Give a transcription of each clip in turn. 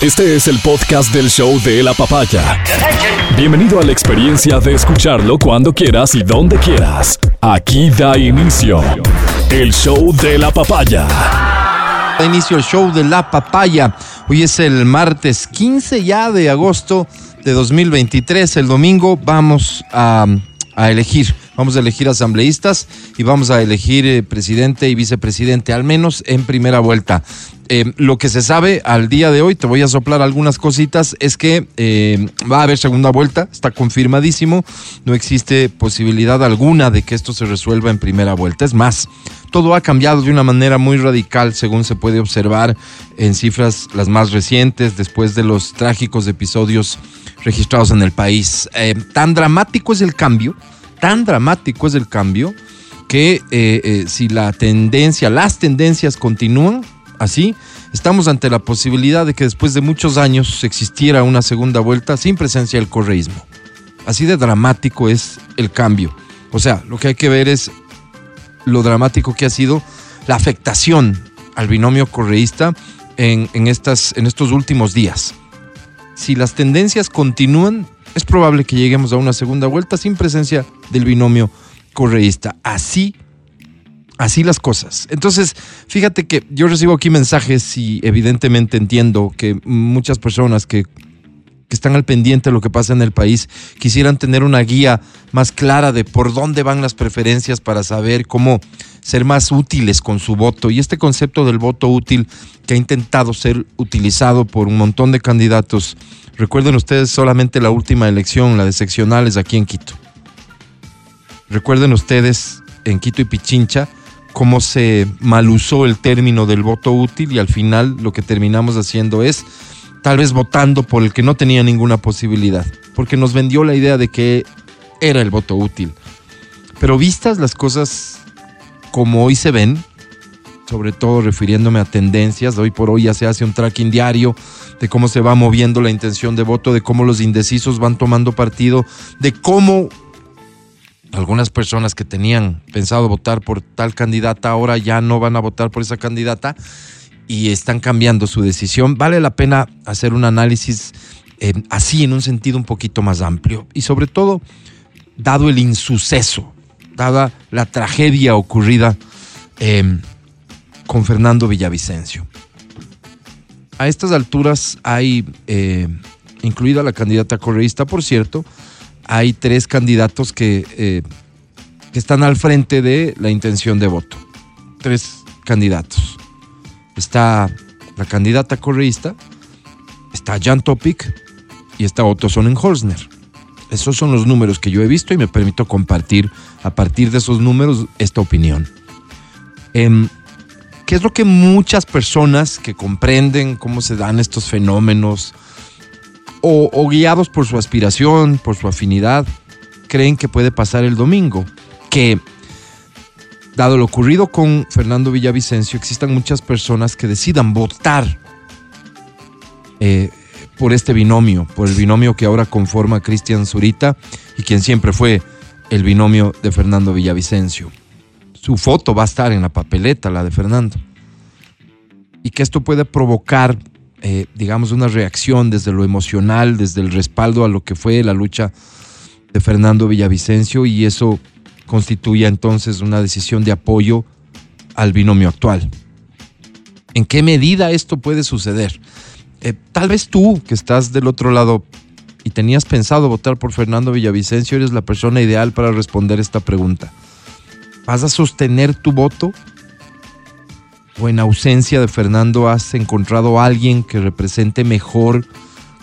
Este es el podcast del show de la papaya. Bienvenido a la experiencia de escucharlo cuando quieras y donde quieras. Aquí da inicio el show de la papaya. Da inicio el show de la papaya. Hoy es el martes 15 ya de agosto de 2023. El domingo vamos a, a elegir. Vamos a elegir asambleístas y vamos a elegir eh, presidente y vicepresidente, al menos en primera vuelta. Eh, lo que se sabe al día de hoy, te voy a soplar algunas cositas, es que eh, va a haber segunda vuelta, está confirmadísimo, no existe posibilidad alguna de que esto se resuelva en primera vuelta. Es más, todo ha cambiado de una manera muy radical, según se puede observar en cifras las más recientes, después de los trágicos episodios registrados en el país. Tan dramático es el cambio, tan dramático es el cambio, que si la tendencia, las tendencias continúan, así, estamos ante la posibilidad de que después de muchos años existiera una segunda vuelta sin presencia del correísmo. Así de dramático es el cambio. O sea, lo que hay que ver es lo dramático que ha sido la afectación al binomio correísta en, en, estas, en estos últimos días. Si las tendencias continúan, es probable que lleguemos a una segunda vuelta sin presencia del binomio correísta. Así así las cosas. Entonces, fíjate que yo recibo aquí mensajes y evidentemente entiendo que muchas personas que, que, están al pendiente de lo que pasa en el país quisieran tener una guía más clara de por dónde van las preferencias para saber cómo ser más útiles con su voto. Y este concepto del voto útil que ha intentado ser utilizado por un montón de candidatos. Recuerden ustedes solamente la última elección, la de seccionales aquí en Quito. Recuerden ustedes en Quito y Pichincha cómo se malusó el término del voto útil y al final lo que terminamos haciendo es tal vez votando por el que no tenía ninguna posibilidad, porque nos vendió la idea de que era el voto útil. Pero vistas las cosas como hoy se ven, sobre todo refiriéndome a tendencias, hoy por hoy ya se hace un tracking diario de cómo se va moviendo la intención de voto, de cómo los indecisos van tomando partido, de cómo algunas personas que tenían pensado votar por tal candidata ahora ya no van a votar por esa candidata y están cambiando su decisión. Vale la pena hacer un análisis eh, así en un sentido un poquito más amplio y sobre todo dado el insuceso, dada la tragedia ocurrida eh, con Fernando Villavicencio. A estas alturas hay, eh, incluida la candidata correísta, por cierto, hay tres candidatos que, eh, que están al frente de la intención de voto. Tres candidatos. Está la candidata correísta, está Jan Topic y está Otto Sonnenholzner. Esos son los números que yo he visto y me permito compartir a partir de esos números esta opinión. Eh, ¿Qué es lo que muchas personas que comprenden cómo se dan estos fenómenos, o, o, guiados por su aspiración, por su afinidad, creen que puede pasar el domingo. Que, dado lo ocurrido con Fernando Villavicencio, existan muchas personas que decidan votar eh, por este binomio, por el binomio que ahora conforma Cristian Zurita y quien siempre fue el binomio de Fernando Villavicencio. Su foto va a estar en la papeleta, la de Fernando. Y que esto puede provocar eh, digamos, una reacción desde lo emocional, desde el respaldo a lo que fue la lucha de Fernando Villavicencio y eso constituye entonces una decisión de apoyo al binomio actual. ¿En qué medida esto puede suceder? Eh, tal vez tú, que estás del otro lado y tenías pensado votar por Fernando Villavicencio, eres la persona ideal para responder esta pregunta. ¿Vas a sostener tu voto? o en ausencia de Fernando has encontrado a alguien que represente mejor,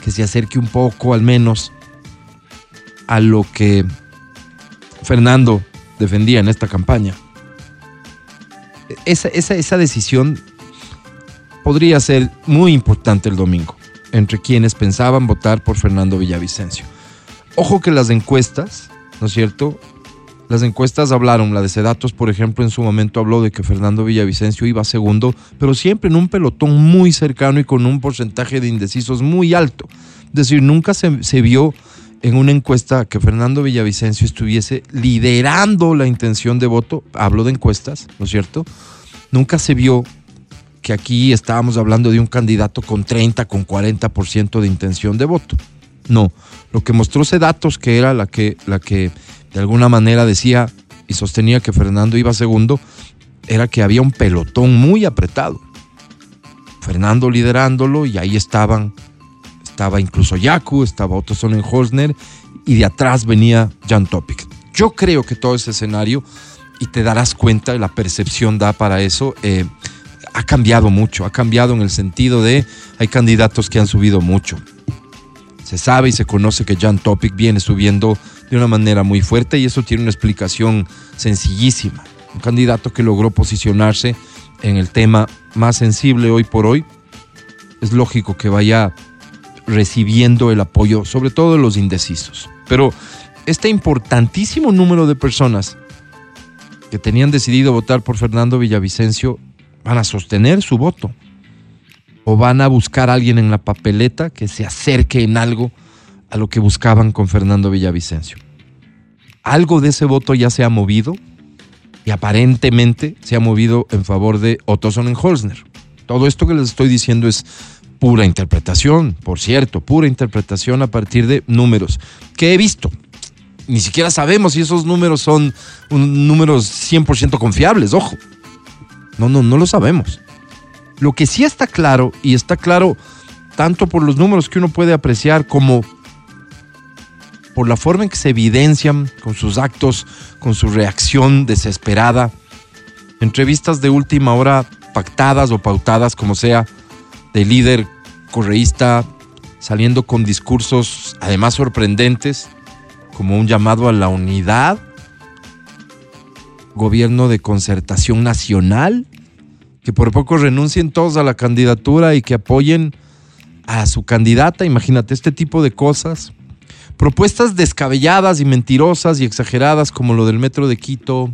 que se acerque un poco al menos a lo que Fernando defendía en esta campaña. Esa, esa, esa decisión podría ser muy importante el domingo entre quienes pensaban votar por Fernando Villavicencio. Ojo que las encuestas, ¿no es cierto?, las encuestas hablaron, la de Sedatos, por ejemplo, en su momento habló de que Fernando Villavicencio iba segundo, pero siempre en un pelotón muy cercano y con un porcentaje de indecisos muy alto. Es decir, nunca se, se vio en una encuesta que Fernando Villavicencio estuviese liderando la intención de voto, hablo de encuestas, ¿no es cierto? Nunca se vio que aquí estábamos hablando de un candidato con 30, con 40% de intención de voto. No, lo que mostró datos que era la que, la que de alguna manera decía y sostenía que Fernando iba segundo, era que había un pelotón muy apretado. Fernando liderándolo y ahí estaban, estaba incluso Yaku, estaba Otto Sonnenholzner y de atrás venía Jan Topic. Yo creo que todo ese escenario, y te darás cuenta, la percepción da para eso, eh, ha cambiado mucho, ha cambiado en el sentido de hay candidatos que han subido mucho. Se sabe y se conoce que Jan Topic viene subiendo de una manera muy fuerte y eso tiene una explicación sencillísima. Un candidato que logró posicionarse en el tema más sensible hoy por hoy, es lógico que vaya recibiendo el apoyo, sobre todo de los indecisos. Pero este importantísimo número de personas que tenían decidido votar por Fernando Villavicencio van a sostener su voto o van a buscar a alguien en la papeleta que se acerque en algo a lo que buscaban con Fernando Villavicencio. Algo de ese voto ya se ha movido y aparentemente se ha movido en favor de Otto Sonnenholzner. Todo esto que les estoy diciendo es pura interpretación, por cierto, pura interpretación a partir de números que he visto. Ni siquiera sabemos si esos números son números 100% confiables, ojo. No, no, no lo sabemos. Lo que sí está claro, y está claro tanto por los números que uno puede apreciar como por la forma en que se evidencian con sus actos, con su reacción desesperada, entrevistas de última hora pactadas o pautadas, como sea, de líder correísta, saliendo con discursos además sorprendentes, como un llamado a la unidad, gobierno de concertación nacional, que por poco renuncien todos a la candidatura y que apoyen a su candidata, imagínate este tipo de cosas. Propuestas descabelladas y mentirosas y exageradas como lo del metro de Quito,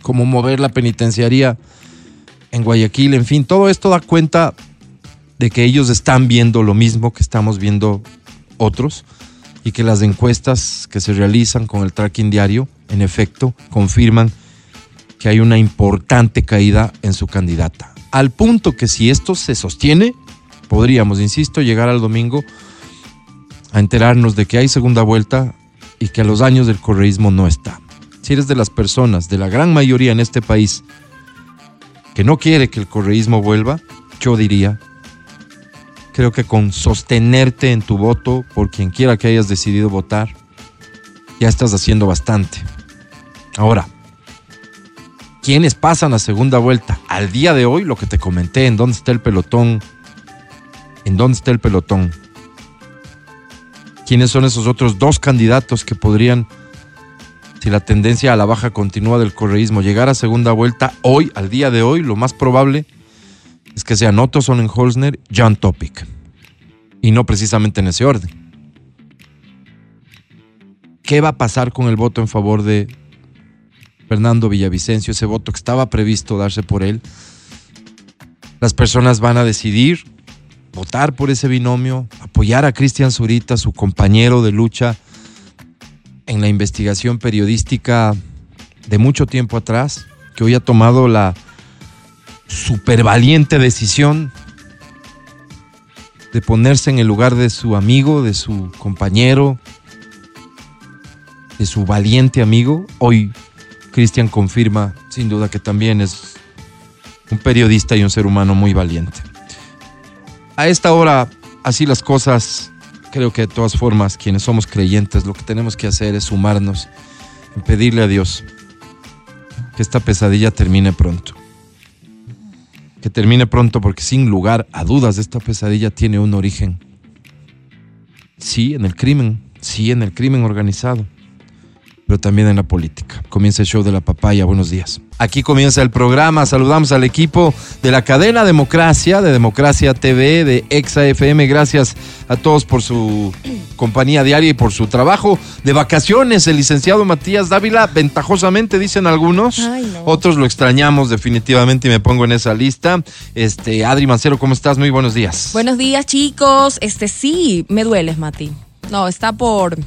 como mover la penitenciaría en Guayaquil, en fin, todo esto da cuenta de que ellos están viendo lo mismo que estamos viendo otros y que las encuestas que se realizan con el tracking diario, en efecto, confirman que hay una importante caída en su candidata. Al punto que si esto se sostiene, podríamos, insisto, llegar al domingo a enterarnos de que hay segunda vuelta y que a los años del correísmo no está. Si eres de las personas, de la gran mayoría en este país, que no quiere que el correísmo vuelva, yo diría, creo que con sostenerte en tu voto por quien quiera que hayas decidido votar, ya estás haciendo bastante. Ahora, ¿quiénes pasan a segunda vuelta? Al día de hoy, lo que te comenté, en dónde está el pelotón, en dónde está el pelotón. ¿Quiénes son esos otros dos candidatos que podrían si la tendencia a la baja continúa del correísmo, llegar a segunda vuelta hoy, al día de hoy, lo más probable es que sean Otto Sonnenholzner, John Topic. Y no precisamente en ese orden. ¿Qué va a pasar con el voto en favor de Fernando Villavicencio? Ese voto que estaba previsto darse por él. Las personas van a decidir votar por ese binomio, apoyar a Cristian Zurita, su compañero de lucha en la investigación periodística de mucho tiempo atrás, que hoy ha tomado la super valiente decisión de ponerse en el lugar de su amigo, de su compañero, de su valiente amigo. Hoy Cristian confirma sin duda que también es un periodista y un ser humano muy valiente. A esta hora, así las cosas, creo que de todas formas, quienes somos creyentes, lo que tenemos que hacer es sumarnos y pedirle a Dios que esta pesadilla termine pronto. Que termine pronto porque sin lugar a dudas esta pesadilla tiene un origen. Sí, en el crimen, sí, en el crimen organizado pero también en la política. Comienza el show de la papaya. Buenos días. Aquí comienza el programa. Saludamos al equipo de la cadena Democracia, de Democracia TV, de Exa FM. Gracias a todos por su compañía diaria y por su trabajo. De vacaciones, el licenciado Matías Dávila, ventajosamente dicen algunos. Otros lo extrañamos definitivamente y me pongo en esa lista. Este, Adri Mancero, ¿cómo estás? Muy buenos días. Buenos días, chicos. Este sí, me dueles, Mati. No, está por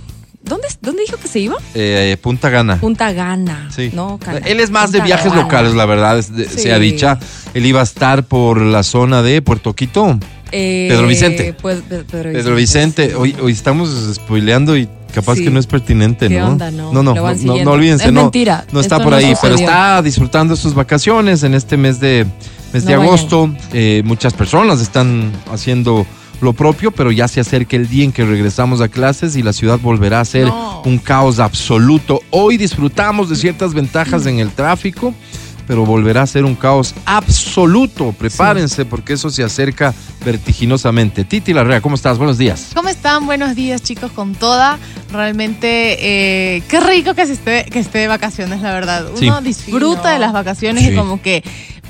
¿Dónde, ¿Dónde dijo que se iba? Eh, Punta Gana. Punta Gana. Sí. No, Cana. Él es más de viajes Gana. locales, la verdad, de- Sí. sea dicha. Él iba a estar por la zona de Puerto Quito. Eh, Pedro Vicente. pues, Pe- Pedro, Pedro Vicente, hoy, hoy estamos spoileando y capaz Sí. que no es pertinente, ¿Qué ¿no? onda? No, no, no, no, no olvídense, Es no, mentira, no está esto por ahí, pero está disfrutando sus vacaciones en este mes de, mes de agosto. Eh, muchas personas están haciendo lo propio, pero ya se acerca el día en que regresamos a clases y la ciudad volverá a ser No. un caos absoluto. Hoy disfrutamos de ciertas ventajas en el tráfico, pero volverá a ser un caos absoluto. Prepárense porque eso se acerca vertiginosamente. Titi Larrea, ¿cómo estás? Buenos días. ¿Cómo están? Buenos días, chicos, con toda. Realmente, eh, qué rico que, se esté, que esté de vacaciones, la verdad. Uno Sí. disfruta Sí, no. de las vacaciones Sí. y como que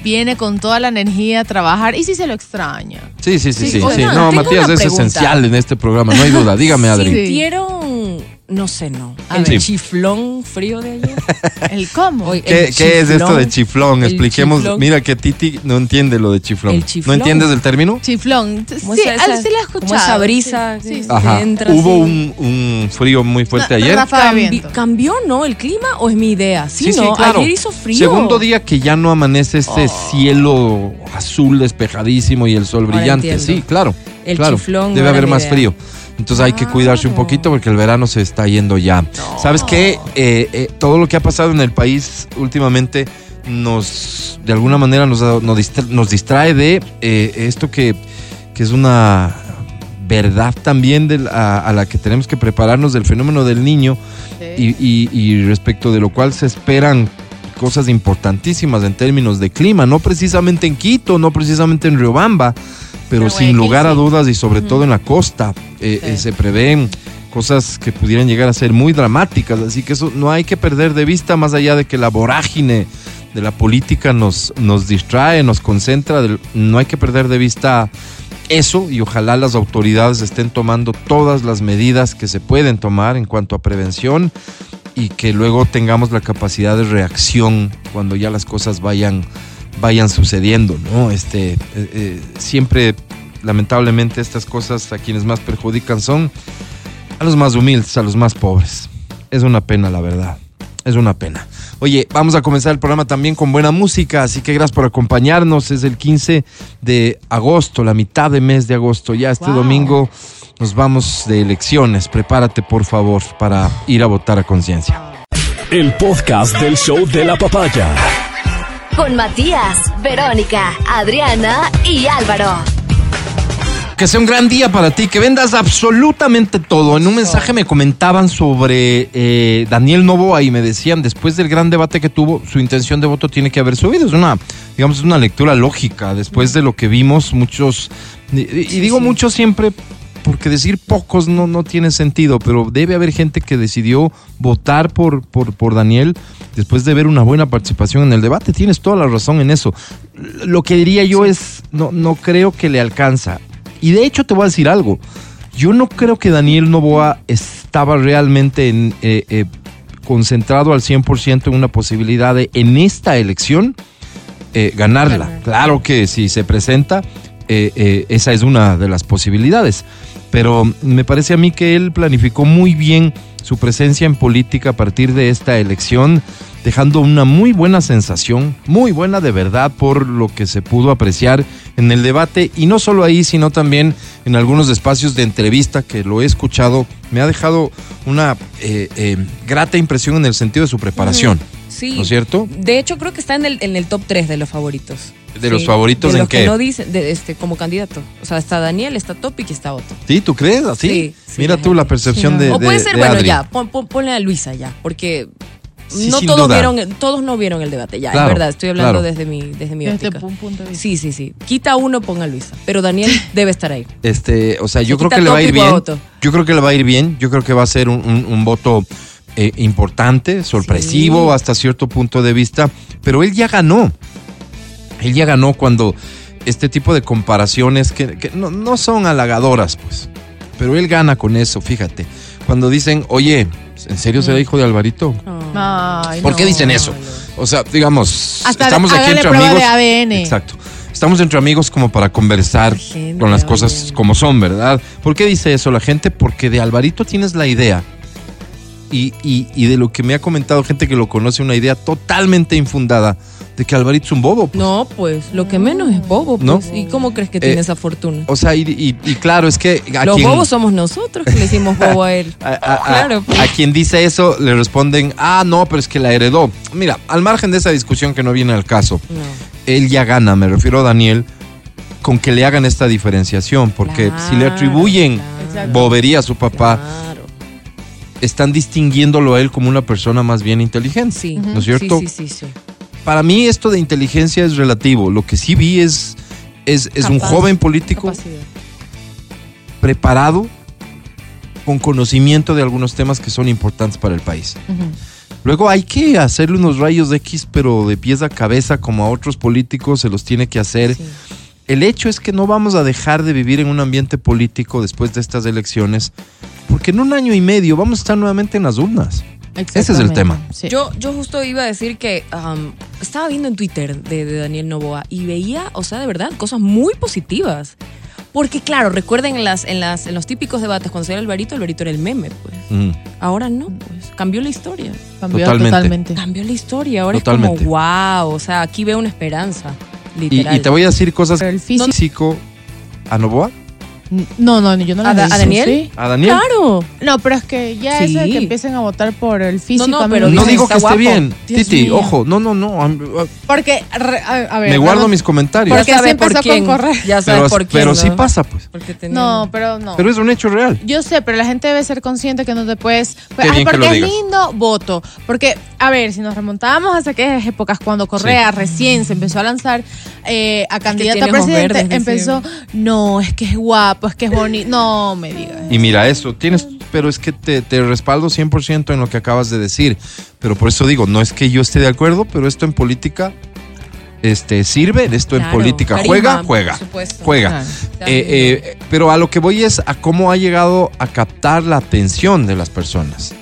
viene con toda la energía a trabajar. Y si se lo extraña. Sí, sí, sí, sí. Sí, sí. oigan, No, Matías es pregunta. esencial en este programa, no hay duda. Dígame, Adri. ¿Sintieron, no sé, no, A el ver. chiflón frío de ayer? ¿El cómo? Oye, ¿Qué, el qué es esto de chiflón? Expliquemos. chiflón. Mira que Titi no entiende lo de chiflón. El ¿No entiendes el término? Chiflón. Sí, ¿Cómo es esa- ah, sí la he como escuchado. esa brisa Sí, que- sí, sí. Ajá. entra Hubo un, un frío muy fuerte ayer. Cambi-. ¿Cambió, no, el clima o es mi idea? Sí, no, claro. ayer hizo frío. Segundo día que ya no amanece este cielo azul despejadísimo y el sol Ahora brillante. entiendo. Sí, claro. El claro. chiflón Debe haber más idea. frío. Entonces hay que cuidarse un poquito porque el verano se está yendo ya. ¿Sabes qué? Eh, eh, todo lo que ha pasado en el país últimamente nos, de alguna manera, nos, nos, distra- nos distrae de eh, esto que, que es una verdad también de la- a, a la que tenemos que prepararnos del fenómeno del niño Sí. y, y- y respecto de lo cual se esperan cosas importantísimas en términos de clima, no precisamente en Quito, no precisamente en Riobamba, pero Pero sin lugar a dudas y sobre todo en la costa eh, Sí. eh, se prevén cosas que pudieran llegar a ser muy dramáticas, así que eso no hay que perder de vista más allá de que la vorágine de la política nos, nos distrae, nos concentra, del- no hay que perder de vista eso y ojalá las autoridades estén tomando todas las medidas que se pueden tomar en cuanto a prevención y que luego tengamos la capacidad de reacción cuando ya las cosas vayan vayan sucediendo, ¿no? Este eh, eh, siempre lamentablemente estas cosas a quienes más perjudican son a los más humildes, a los más pobres. Es una pena, la verdad. Es una pena. Oye, vamos a comenzar el programa también con buena música, así que gracias por acompañarnos. Es el 15 de agosto, la mitad de mes de agosto. Ya este Wow. domingo nos vamos de elecciones. Prepárate, por favor, para ir a votar a conciencia. El podcast del show de la papaya. Con Matías, Verónica, Adriana y Álvaro. Que sea un gran día para ti, que vendas absolutamente todo. En un mensaje me comentaban sobre eh, Daniel Novoa y me decían, después del gran debate que tuvo, su intención de voto tiene que haber subido. Es una, digamos, es una lectura lógica. Después de lo que vimos, muchos, y, y digo muchos siempre porque decir pocos no, no tiene sentido, pero debe haber gente que decidió votar por, por, por Daniel después de ver una buena participación en el debate. Tienes toda la razón en eso. Lo que diría yo es, no, no creo que le alcanza. Y de hecho te voy a decir algo. Yo no creo que Daniel Novoa estaba realmente en, eh, eh, concentrado al 100% en una posibilidad de en esta elección eh, ganarla. Ganar. Claro que si se presenta, esa es una de las posibilidades. Pero me parece a mí que él planificó muy bien su presencia en política a partir de esta elección, dejando una muy buena sensación, muy buena de verdad por lo que se pudo apreciar en el debate y no solo ahí, sino también en algunos espacios de entrevista que lo he escuchado, me ha dejado una eh, eh, grata impresión en el sentido de su preparación, Sí. ¿no es cierto? De hecho, creo que está en el, en el top 3 de los favoritos. ¿De los favoritos de en los qué? que no dicen, de, este, como candidato. O sea, está Daniel, está Topic y está otro. ¿Sí? ¿Tú crees así? Sí, sí, Mira tú la percepción Sí, de, o puede de- ser, de bueno, Adri. ya, pon- pon- ponle a Luisa ya, porque Sí, no todos duda. vieron, todos no vieron el debate, ya, Claro, es verdad, estoy hablando claro. desde mi, desde mi Desde óptica. un punto de vista. Sí, sí, sí. Quita uno, ponga a Luisa. Pero Daniel debe estar ahí. Este, o sea, yo Se creo que le va a ir a bien. Yo creo que le va a ir bien. Yo creo que va a ser un, un- un voto eh, importante, sorpresivo Sí. hasta cierto punto de vista. Pero él ya ganó. Él ya ganó cuando este tipo de comparaciones que, que no, no son halagadoras, pues. Pero él gana con eso, fíjate. Cuando dicen, oye, ¿en serio será hijo de Alvarito? Ay, ¿Por qué dicen eso? O sea, digamos, Hasta estamos aquí entre amigos. de ADN. Exacto. Estamos entre amigos como para conversar con las cosas como son, ¿verdad? ¿Por qué dice eso la gente? Porque de Alvarito tienes la idea y, y- y de lo que me ha comentado gente que lo conoce, una idea totalmente infundada de que Alvarito es un bobo. pues. No, pues, lo que menos es bobo, ¿No? pues. ¿Y cómo crees que Eh, tiene esa fortuna? O sea, y, y- y claro, es que a Los quien, bobos somos nosotros que le hicimos bobo a él. a, Claro, pues. a quien dice eso le responden, ah, no, pero es que la heredó. Mira, al margen de esa discusión que no viene al caso, No. él ya gana, me refiero a Daniel, con que le hagan esta diferenciación, porque si le atribuyen claro, bobería a su papá, están distinguiéndolo a él como una persona más bien inteligente. Sí. ¿No es cierto? Sí, sí, sí. Para mí esto de inteligencia es relativo. Lo que sí vi es, es, es un joven político Capacidad. preparado, con conocimiento de algunos temas que son importantes para el país. Luego hay que hacerle unos rayos X, pero de pies a cabeza, como a otros políticos se los tiene que hacer. Sí. El hecho es que no vamos a dejar de vivir en un ambiente político después de estas elecciones, porque en un año y medio vamos a estar nuevamente en las urnas. Ese es el tema. sí. Yo, yo justo iba a decir que am, estaba viendo en Twitter de, de Daniel Novoa y veía, o sea, de verdad, cosas muy positivas. Porque claro, recuerden en, las, en, las, en los típicos debates, cuando salía Alvarito, Alvarito era el meme, pues. Mm. Ahora no, pues. Cambió la historia. Cambió Totalmente. totalmente. Cambió la historia. Ahora Totalmente. es como, wow. O sea, aquí veo una esperanza. Y, Literal. y te voy a decir cosas Pero el físico- físico a Novoa, No, no, yo no ¿A lo Da- he visto, a Daniel? ¿sí? a Daniel. Claro. No, pero es que ya Sí. eso de que empiecen a votar por el físico. No, no, a mí pero me No digo está que esté guapo. bien, Dios Titi, mío. ojo, no, no, no, am- Porque, re- a, a ver. me guardo vamos- mis comentarios. Porque Ya así sabes por empezó con quién. correr. Ya sabes Pero, por quién. pero ¿no? sí pasa, pues. Porque tenía- No, pero no. Pero es un hecho real. Yo sé, pero la gente debe ser consciente que no te puedes. Pues, Qué ay, bien que porque lo es digas. lindo, voto. Porque, a ver, si nos remontábamos hace aquellas épocas cuando Correa recién se empezó a lanzar eh, a candidato a tiene ojos presidente, verdes, empezó, no, es que es guapo, es que es bonito. No me digas. Y mira eso, tienes, pero es que te, te respaldo 100% en lo que acabas de decir. Pero por eso digo, no es que yo esté de acuerdo, pero esto en política este, sirve, esto en política carisma, juega, por juega, supuesto. juega. Claro. Eh, eh, pero a lo que voy es a cómo ha llegado a captar la atención de las personas.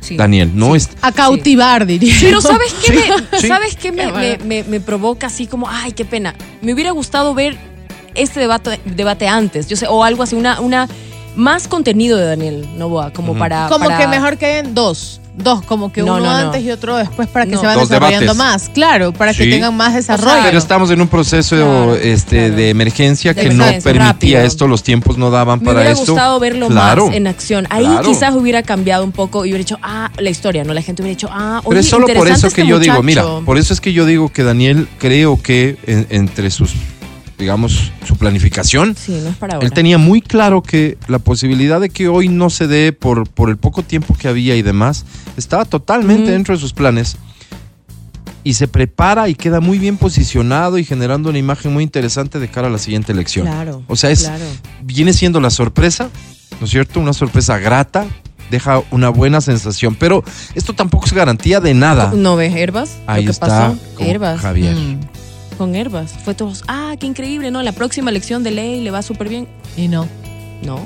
Sí. Daniel, no es... A cautivar, diría. Pero ¿sabes qué, me, sí. ¿sabes qué me- me provoca así como, ay, qué pena? Me hubiera gustado ver este debate, debate antes, yo sé, o algo así, una, una más contenido de Daniel Novoa, como para... Como para- que mejor queden dos. Dos, como que No, uno no, no. antes y otro después para que No. se van Dos desarrollando debates. más. Claro, para que tengan más desarrollo. Claro. Pero estamos en un proceso Claro, este, claro. de emergencia De que no permitía rápido. esto, los tiempos no daban Me para hubiera esto. gustado verlo Claro. más en acción. Ahí Claro. quizás hubiera cambiado un poco y hubiera dicho, ah, la historia, ¿no? La gente hubiera dicho, ah, Pero oye, es solo por eso este que yo digo, mira, por eso es que yo digo que Daniel creo que en- entre sus, digamos, su planificación, Sí, no es para ahora. él tenía muy claro que la posibilidad de que hoy no se dé por, por el poco tiempo que había y demás, estaba totalmente dentro de sus planes. Y se prepara y queda muy bien posicionado y generando una imagen muy interesante de cara a la siguiente elección. Claro. O sea, es, claro. viene siendo la sorpresa, ¿no es cierto? Una sorpresa grata, deja una buena sensación, pero esto tampoco es garantía de nada. ¿No ves Herbas? Ahí Lo que está pasó. Herbas. Javier. Mm. Con Herbas. Fue todos, ah, qué increíble, ¿no? La próxima elección de ley le va súper bien. Y no. No.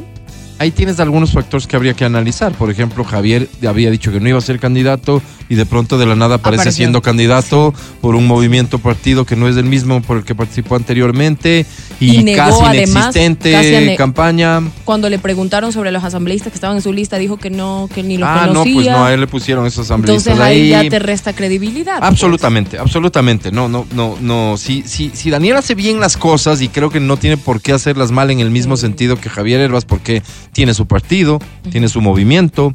Ahí tienes algunos factores que habría que analizar. Por ejemplo, Javier había dicho que no iba a ser candidato y de pronto de la nada aparece Apareció. siendo candidato por un movimiento partido que no es el mismo por el que participó anteriormente y, Y negó, casi además, inexistente casi campaña. Cuando le preguntaron sobre los asambleístas que estaban en su lista, dijo que no, que ni los Ah, no, conocía. pues no, a él le pusieron esos asambleístas Entonces ahí ahí. ya te resta credibilidad. pues. Absolutamente, absolutamente. No, no, no, no. Si, si, si Daniel hace bien las cosas y creo que no tiene por qué hacerlas mal en el mismo sentido que Javier Herbas, porque tiene su partido, tiene su movimiento.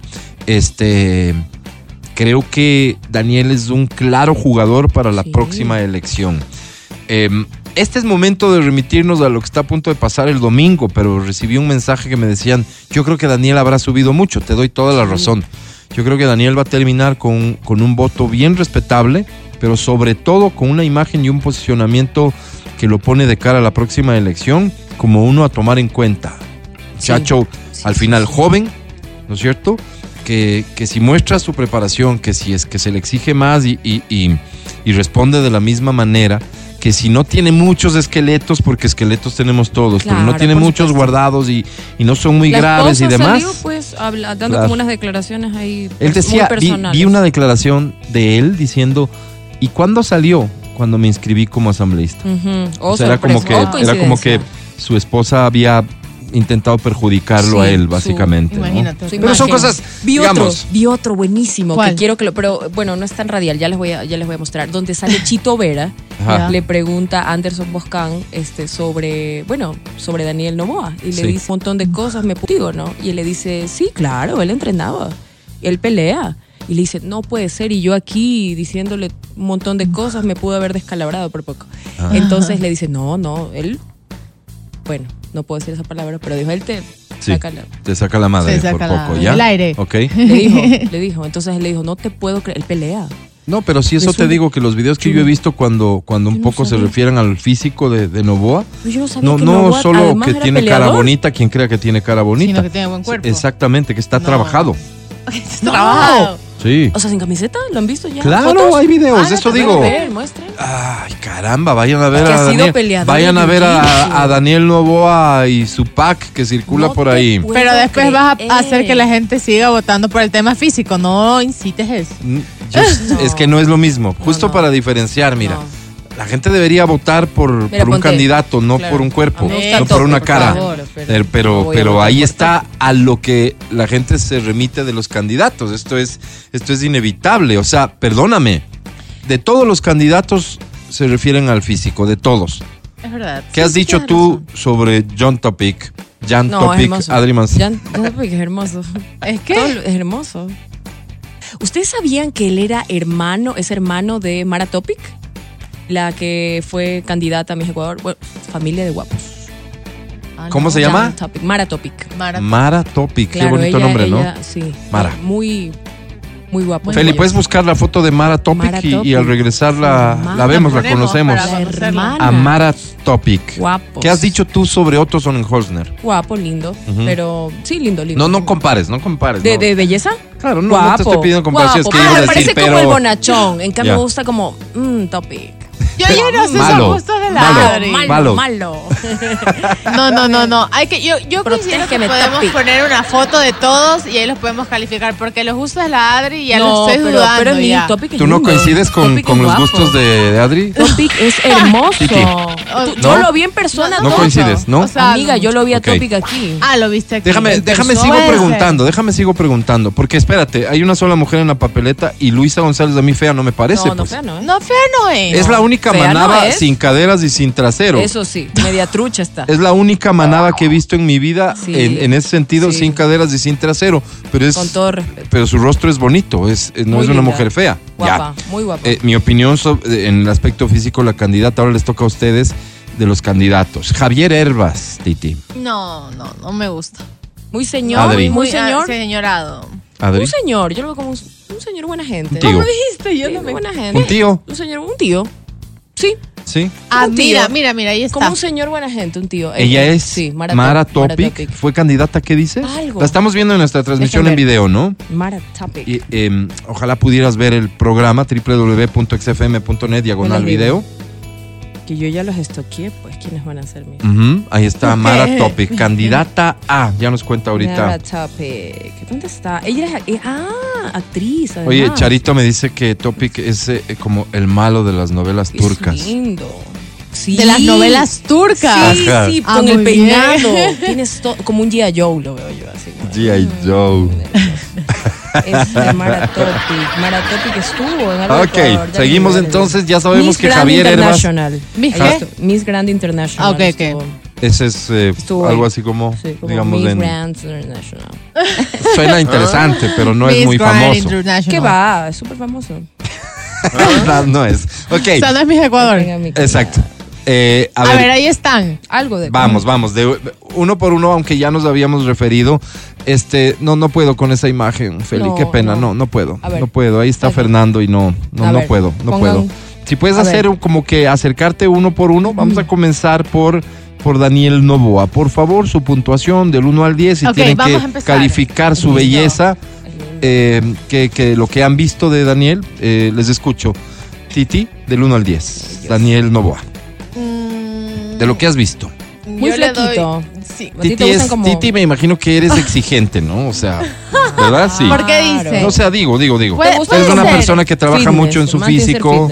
Este creo que Daniel es un claro jugador para la Sí. próxima elección. Em, este es momento de remitirnos a lo que está a punto de pasar el domingo, pero recibí un mensaje que me decían, yo creo que Daniel habrá subido mucho, te doy toda la razón. Yo creo que Daniel va a terminar con, con un voto bien respetable, pero sobre todo con una imagen y un posicionamiento que lo pone de cara a la próxima elección como uno a tomar en cuenta. Chacho, Sí, al final joven, ¿no es cierto? Que, que si muestra su preparación, que si es que se le exige más y, y- y- y responde de la misma manera, que si no tiene muchos esqueletos, porque esqueletos tenemos todos, pero no tiene muchos supuesto. guardados y, y no son muy La graves y demás. salió, pues, habla- dando Claro. como unas declaraciones ahí Él decía, muy vi, una declaración de él diciendo, ¿y cuándo salió? Cuando me inscribí como asambleísta. O Oh, sea, era como que. Oh, era como que su esposa había intentado perjudicarlo a él, su- básicamente. ¿no? imagínate. Su Pero son cosas, Vi digamos, otro, vi otro buenísimo ¿Cuál? que quiero que lo, pero bueno, no es tan radial, ya les voy a, ya les voy a mostrar, donde sale Chito Vera, Ajá. le pregunta a Anderson Boscan este, sobre, bueno, sobre Daniel Novoa y le Sí. dice un montón de cosas, me digo, ¿no? Y él le dice, sí, claro, él entrenaba, él pelea. Y le dice, no puede ser, y yo aquí diciéndole un montón de cosas me pudo haber descalabrado por poco. Ah. Entonces le dice, no, no, él, bueno, no puedo decir esa palabra, pero dijo, él te Sí, saca la- te saca la madre Se por la- poco, ¿ya? el aire. Ok. le dijo, le dijo. Entonces él le dijo, no te puedo creer. Él pelea. No, pero sí eso Es te digo que los videos que yo he visto cuando, cuando un no poco se refieren al físico de, de Novoa, yo no sabía no, que no Novoa solo que tiene cara bonita, quien crea que tiene cara bonita. Sino que tiene buen cuerpo. Exactamente, que está No. trabajado. No. Trabajado. Sí. O sea, sin camiseta, ¿lo han visto ya? Claro, ¿Fotos? hay videos, Ah, eso digo. puedo ver, muestren. Ay, caramba, vayan a ver Que a ha sido Daniel. peleador Vayan a ver a, a Daniel Novoa y su pack que circula No por ahí. Pero después vas a hacer que la gente siga votando por el tema físico. No incites eso. Es que no es lo mismo. Justo no. para diferenciar, mira. La gente debería votar por, Mira, por un ponte. candidato, no Claro. por un cuerpo, no por una por cara. favor, pero pero ahí por está a lo que la gente se remite de los candidatos. Esto es, esto es inevitable. O sea, perdóname. De todos los candidatos se refieren al físico, de todos. Es verdad. ¿Qué has dicho tú razón. sobre John Topic? Jan No, Topic. Adri Jan Topic es hermoso. ¿Es que? Es hermoso. ¿Ustedes sabían que él era hermano, es hermano de Mara Topic? La que fue candidata a Miss Ecuador. Bueno, familia de guapos. Ah, ¿Cómo no. se llama? Topic, Mara Topic. Mara- Mara Topic, Claro, qué bonito ella- nombre, ella- ¿no? Sí. Mara. Muy, muy guapo. Feli, puedes buscar la foto de Mara Topic, Mara y- al regresar la, la vemos, la conocemos. La. A Mara Topic. Guapos. ¿Qué has dicho tú sobre Otto Sonnenholzner? Guapo, lindo. Pero sí, lindo, lindo. No, no compares, no compares. ¿De, no. de belleza? Claro, no, guapo. no te estoy pidiendo comparaciones. Guapo. que Ah, a me parece pero... como el bonachón. En cambio, me gusta como, mmm, topic. Yo, yo no sé, Malo. son gustos de la Malo. Adri. malo, Malo. malo. No, no, no, no. Hay que, yo yo considero que podemos poner una foto de todos y ahí los podemos calificar porque los gustos de la Adri ya no, los estoy pero, dudando pero es mi ya. topic es ¿Tú no lindo. coincides con, Topic con es los guapo. gustos de, de Adri? Topic es hermoso. Tú- ¿No? Yo lo vi en persona. No coincides, ¿no? O sea, Amiga, yo lo vi a Ok. Topic aquí. Ah, lo viste aquí. Déjame, déjame sigo Puede ser. preguntando, déjame sigo preguntando, porque espérate, hay una sola mujer en la papeleta y Luisa González a mí fea no me parece. no, no, pues. fea no, ¿eh? No, fea no es. Es la única Fea no manada es. sin caderas y sin trasero. Eso sí, media trucha está. Es la única manada que he visto en mi vida Sí. en, en ese sentido, Sí. sin caderas y sin trasero. Pero es, Con todo respeto. pero su rostro es bonito, es, es- no Muy es una linda. mujer fea. Guapa, Ya. muy guapa. Eh, mi opinión sobre- en el aspecto físico, la candidata, ahora les toca a ustedes de los candidatos. Javier Herbas, Titi. No, no, no me gusta. muy señor, Adri. muy ah, señor. señorado. Adri. Un señor, yo lo veo como un, un señor buena gente. ¿Cómo dijiste? Yo no buena gente. Un tío, Un señor, un tío. Sí, ¿sí? Ah, mira, mira, mira, ahí está. como un señor buena gente, un tío. Ella Eh, es sí, Mara, Mara, Top- Topic. Fue candidata, ¿qué dice? Algo. La estamos viendo en nuestra transmisión en video, ¿no? Mara Topic. Y, em, ojalá pudieras ver el programa www.xfm.net diagonal video. Que yo ya los estoqueé, pues, ¿quiénes van a ser mis? Ujú, Ahí está Mara Topic, candidata A. Ya nos cuenta ahorita. Mara Topic. ¿Dónde está? Ella es, eh, ah, actriz. Oye. Charito me dice que Topic es eh, como el malo de las novelas Es turcas. lindo. Sí. De las novelas turcas. Sí, Ajá. sí, Ah, con el peinado. Tienes como un G.I. Joe, lo veo yo así. G.I. Joe. Es de Mara Topic. Mara Topic estuvo en algo Ok, Ecuador, ya seguimos entonces. Ya sabemos Miss que Grand Javier Herbas. International. ¿Miss qué? estuvo. Miss Grand International. Ah, ok, ok. estuvo. Ese es eh, Estuvo algo ahí. así como, Sí, como digamos, Miss en- Grand International. suena interesante, pero no es Miss muy Grand famoso. International. ¿Qué va? Es súper famoso. no, no es. Ok, O sea, no es mi Ecuador. Venga, mi exacto. Eh, a, A ver, ver, ahí están. Algo de. vamos, vamos. De, uno por uno, aunque ya nos habíamos referido. Este, no, no puedo con esa imagen, Feli. No, qué pena, no, no. no puedo. Ver. No puedo. Ahí está. Fernando y no, no, no ver, puedo, no pongan- puedo. Si puedes hacer como que acercarte uno por uno, vamos a comenzar por, por Daniel Novoa. Por favor, su puntuación del 1 al 10 y tienen que calificar su belleza, eh, que, que lo que han visto de Daniel, eh, les escucho. Titi, del 1 al 10. Daniel Novoa. Mm, De lo que has visto. Muy yo le flaquito. doy- Sí. Te Titi, es, como- Titi me imagino que eres exigente, ¿no? O sea, ¿verdad? Sí. ¿Por qué dice? No, o sea, digo, digo, digo. Puede- Eres puede una persona que trabaja Fitness, mucho en su físico.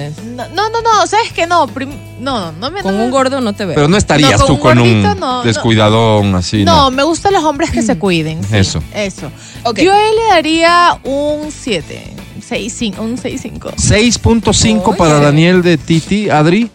No, no, no, ¿sabes que No, prim- no, no me... Con no, un gordo no te veo. pero no estarías No, tú con un gordito, descuidadón así, No, ¿no? me gustan los hombres que se cuiden. sí, Eso. Eso. Ok. Yo a él le daría un 7. 6, 5, un 6, 5. 6.5 para. Daniel de Titi, Adri.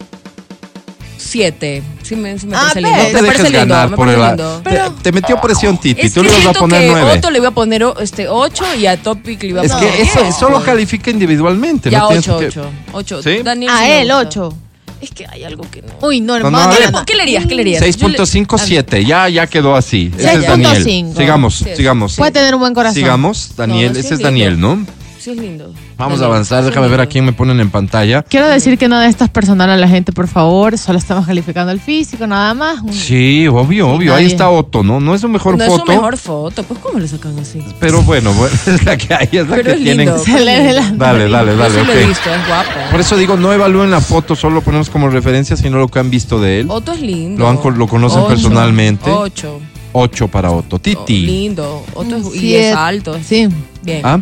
Siete. Sí me, sí me Ah, parece ves. lindo. No Me te parece dejes lindo, ganar me por el... parece lindo. te, te metió presión Titi, Es tú que le ibas a poner que 9. Otto le iba a poner este 8 y a Topic le iba a Es poner que eso, 10. eso lo califica individualmente, Ya ¿no? Tienes 8, que- 8. 8. ¿Sí? Daniel A sí me él, gusta. 8. Es que hay algo que no. Uy, no, No, hermano. ¿Qué le harías? ¿Qué le harías? Yo le- 6.57, ya, ya quedó así. Ese es 6.5. Daniel. Sigamos, Sí, sigamos. Puede tener un buen corazón. Sigamos, Daniel, No, ese es Daniel. ¿no? Sí, es lindo. Vamos a avanzar, déjame ver a quién me ponen en pantalla. Quiero decir que no de estas personal a la gente, por favor. Solo estamos calificando el físico, nada más. Un- Sí, obvio, obvio. Ahí nadie. está Otto, ¿no? No es su mejor No foto. es su mejor foto. Pues, ¿cómo le sacan así? Pero bueno, bueno, es la que hay, es la Pero que es tienen. lindo. Se le ve la- Dale, dale, Yo dale, sí lo he ok. visto, es guapo. Por eso digo, no evalúen la foto, solo lo ponemos como referencia, sino lo que han visto de él. Otto es lindo. Lo han con- lo conocen Ocho. personalmente. Ocho. 8 para Otto. Oh, Titi. lindo. Otto es, y Siete. es alto. Sí, Bien. ¿Ah?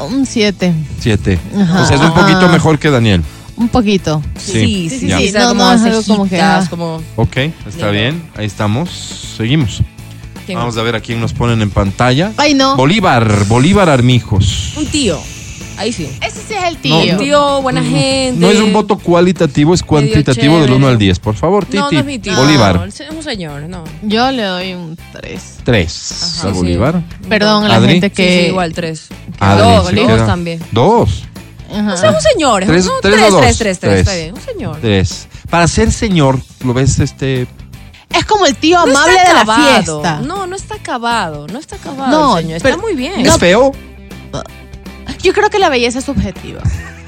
Un 7. 7. Ajá. O sea, es un poquito mejor que Daniel. Un poquito. Sí, sí, sí. sí, Sí, o sea, no, como no, es algo como que, cejitas, ah. como... Ok, está bien. Ahí estamos. Seguimos. Vamos a ver a quién nos ponen en pantalla. Ay, no. Bolívar, Bolívar Armijos. Un tío. Ahí sí. Ese sí es el No, tío. Un tío, buena gente. No es un voto cualitativo, es cuantitativo del chévere. 1 al 10. Por favor, Titi. No, no es mi tío. Bolívar. No, es un señor, no. Yo le doy un 3. 3. Ajá, a sí. Bolívar. Perdón a la Adri. gente Sí, que. sí, igual, dos, se dos queda- también. Dos. Ajá. O sea, un señor. Tres- un tres o tres, dos. tres, tres, tres, Tres. está bien. Un señor. Tres. Para ser señor, lo ves este. Es como el tío No amable de la acabado. fiesta. No, no está acabado. No está acabado, No, el señor. pero- Está muy bien. ¿Es feo? Yo creo que la belleza es subjetiva.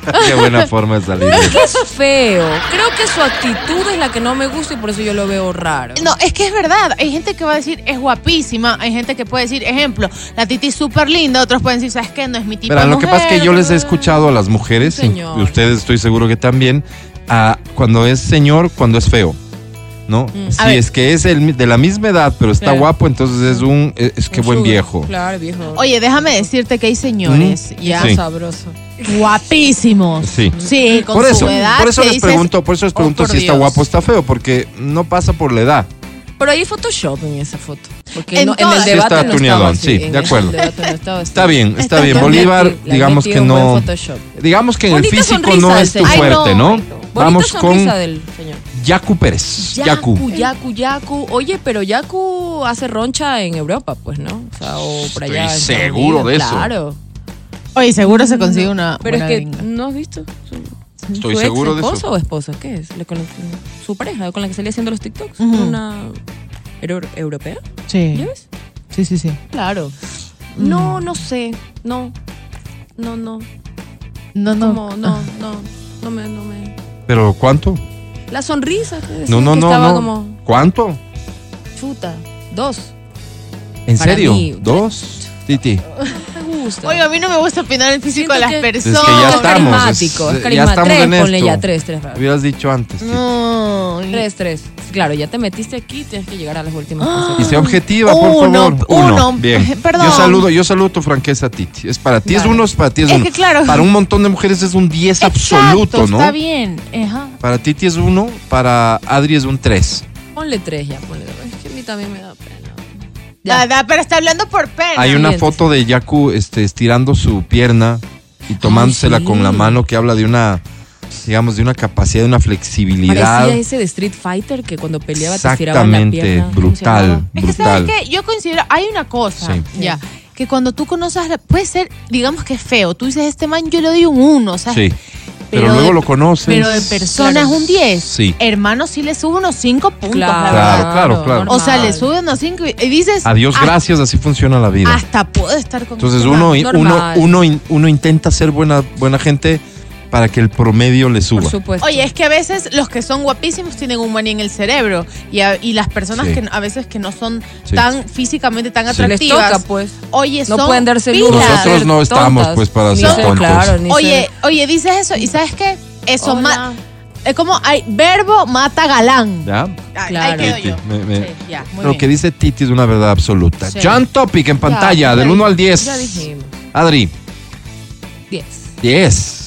Qué buena forma de salir. que es feo. Creo que su actitud es la que no me gusta y por eso yo lo veo raro. No, es que es verdad. Hay gente que va a decir es guapísima. Hay gente que puede decir, ejemplo, la Titi es súper linda. Otros pueden decir, ¿sabes qué? No es mi tipo de lo que pasa es que yo les he mujer". escuchado a las mujeres, y ustedes estoy seguro que también, a cuando es señor, cuando es feo. ¿No? Mm. Si es que es el, de la misma edad, pero está Claro. guapo, entonces es un. Es, es que Un buen sugar. viejo. Claro, viejo. Oye, déjame decirte que hay señores Mm, ya Sí. sabroso. guapísimos. Sí. Sí, con Por su eso, edad. por eso les dices, pregunto, por eso les "Oh, pregunto por si está Dios". guapo o está feo, porque no pasa por la edad. Pero hay Photoshop en esa foto. Porque En no- en, el Sí debate está no tuneadón, estaba así. sí, de acuerdo. no. Está bien, está Está bien. Bolívar, digamos que no. Digamos que en el físico sonrisa no es tu fuerte, no. Vamos Bonita con del señor. Yacu Pérez. Yacu. Yaku, Yaku, Yaku. Oye, pero Yaku hace roncha en Europa, pues, ¿no? O sea, o por allá. en Estoy seguro Unidos, de eso. Claro. Oye, seguro se consigue una. Pero es que, gringa. ¿no has visto? Su, Estoy su seguro de eso. esposo o esposa? ¿Qué es? ¿Le con- su pareja con la que salía haciendo los TikToks. Ujú. Una euro- europea. Sí. ¿Ya ves? Sí, sí, sí. Claro. Mm. No, no sé. No. No, no. No, no. Como, no, no. No me, no me. ¿Pero cuánto? La sonrisa No, no, que no, estaba no. como ¿Cuánto? chuta. Dos. ¿En Para serio? mí. ¿Dos? Titi. Me gusta. Oye, a mí no me gusta opinar el físico de las que- Es personas. que ya es estamos. carismático, es- es ya carismático. estamos Tres, en ponle esto. ya tres, tres. raro. Hubieras dicho antes. Titi. No. Tres, tres. Claro, ya te metiste aquí, tienes que llegar a las últimas Y consecuencias. sea objetiva, por Uno, favor. uno. Bien. Perdón. Yo saludo, yo saludo tu franqueza, Titi. Es para ti es uno, es para ti es, Es uno. que claro. Para un montón de mujeres es un 10 Exacto, absoluto, ¿no? Está bien. Ajá. Para Titi es uno, para Adri es un 3. Ponle tres ya, ponle. Es que a mí también me da pena. Da, da, pero está hablando por pena. Hay una foto de Yaku este, estirando su pierna y tomándosela sí. con la mano que habla de una, digamos, de una capacidad, de una flexibilidad. Parecía ese de Street Fighter que cuando peleaba te estiraban la Exactamente, pierna. ¿Cómo se brutal, llamaba? Es que, ¿sabes brutal. qué? Yo considero, hay una cosa, Sí. ya, que cuando tú conoces, puede ser, digamos que es feo. Tú dices, este man, yo le doy un 1, ¿sabes? Sí. Pero, luego de- lo conoces. Pero de persona Claro. un 10. Sí. Hermano, sí le sube unos 5 puntos, la Claro, verdad. Claro, claro, claro. O sea, le sube unos 5 y dices. Adiós, "Ah, gracias, así funciona la vida. Hasta puedo estar con Entonces uno, man". uno, uno, in- uno intenta ser buena, buena gente para que el promedio le Por suba. supuesto. Oye, es que a veces los que son guapísimos tienen un maní en el cerebro y, a- y las personas Sí. que a veces que no son Sí. tan físicamente tan Sí. les atractivas. toca, pues. Oye, No son pueden darse pilas. Nosotros no estamos, tontas. pues, para Ni ser ser- tontos. Claro, ni Oye, ser- oye, dices eso y ¿sabes qué? Eso Hola. más es como hay verbo mata galán. ¿Ya? Claro. Ahí quedo Titi, yo. me- me- Sí, ya, muy Lo bien. que dice Titi es una verdad absoluta. Sí. John Topic en pantalla, Ya, del ya 1 al 10. Ya dijimos. Adri, 10. 10.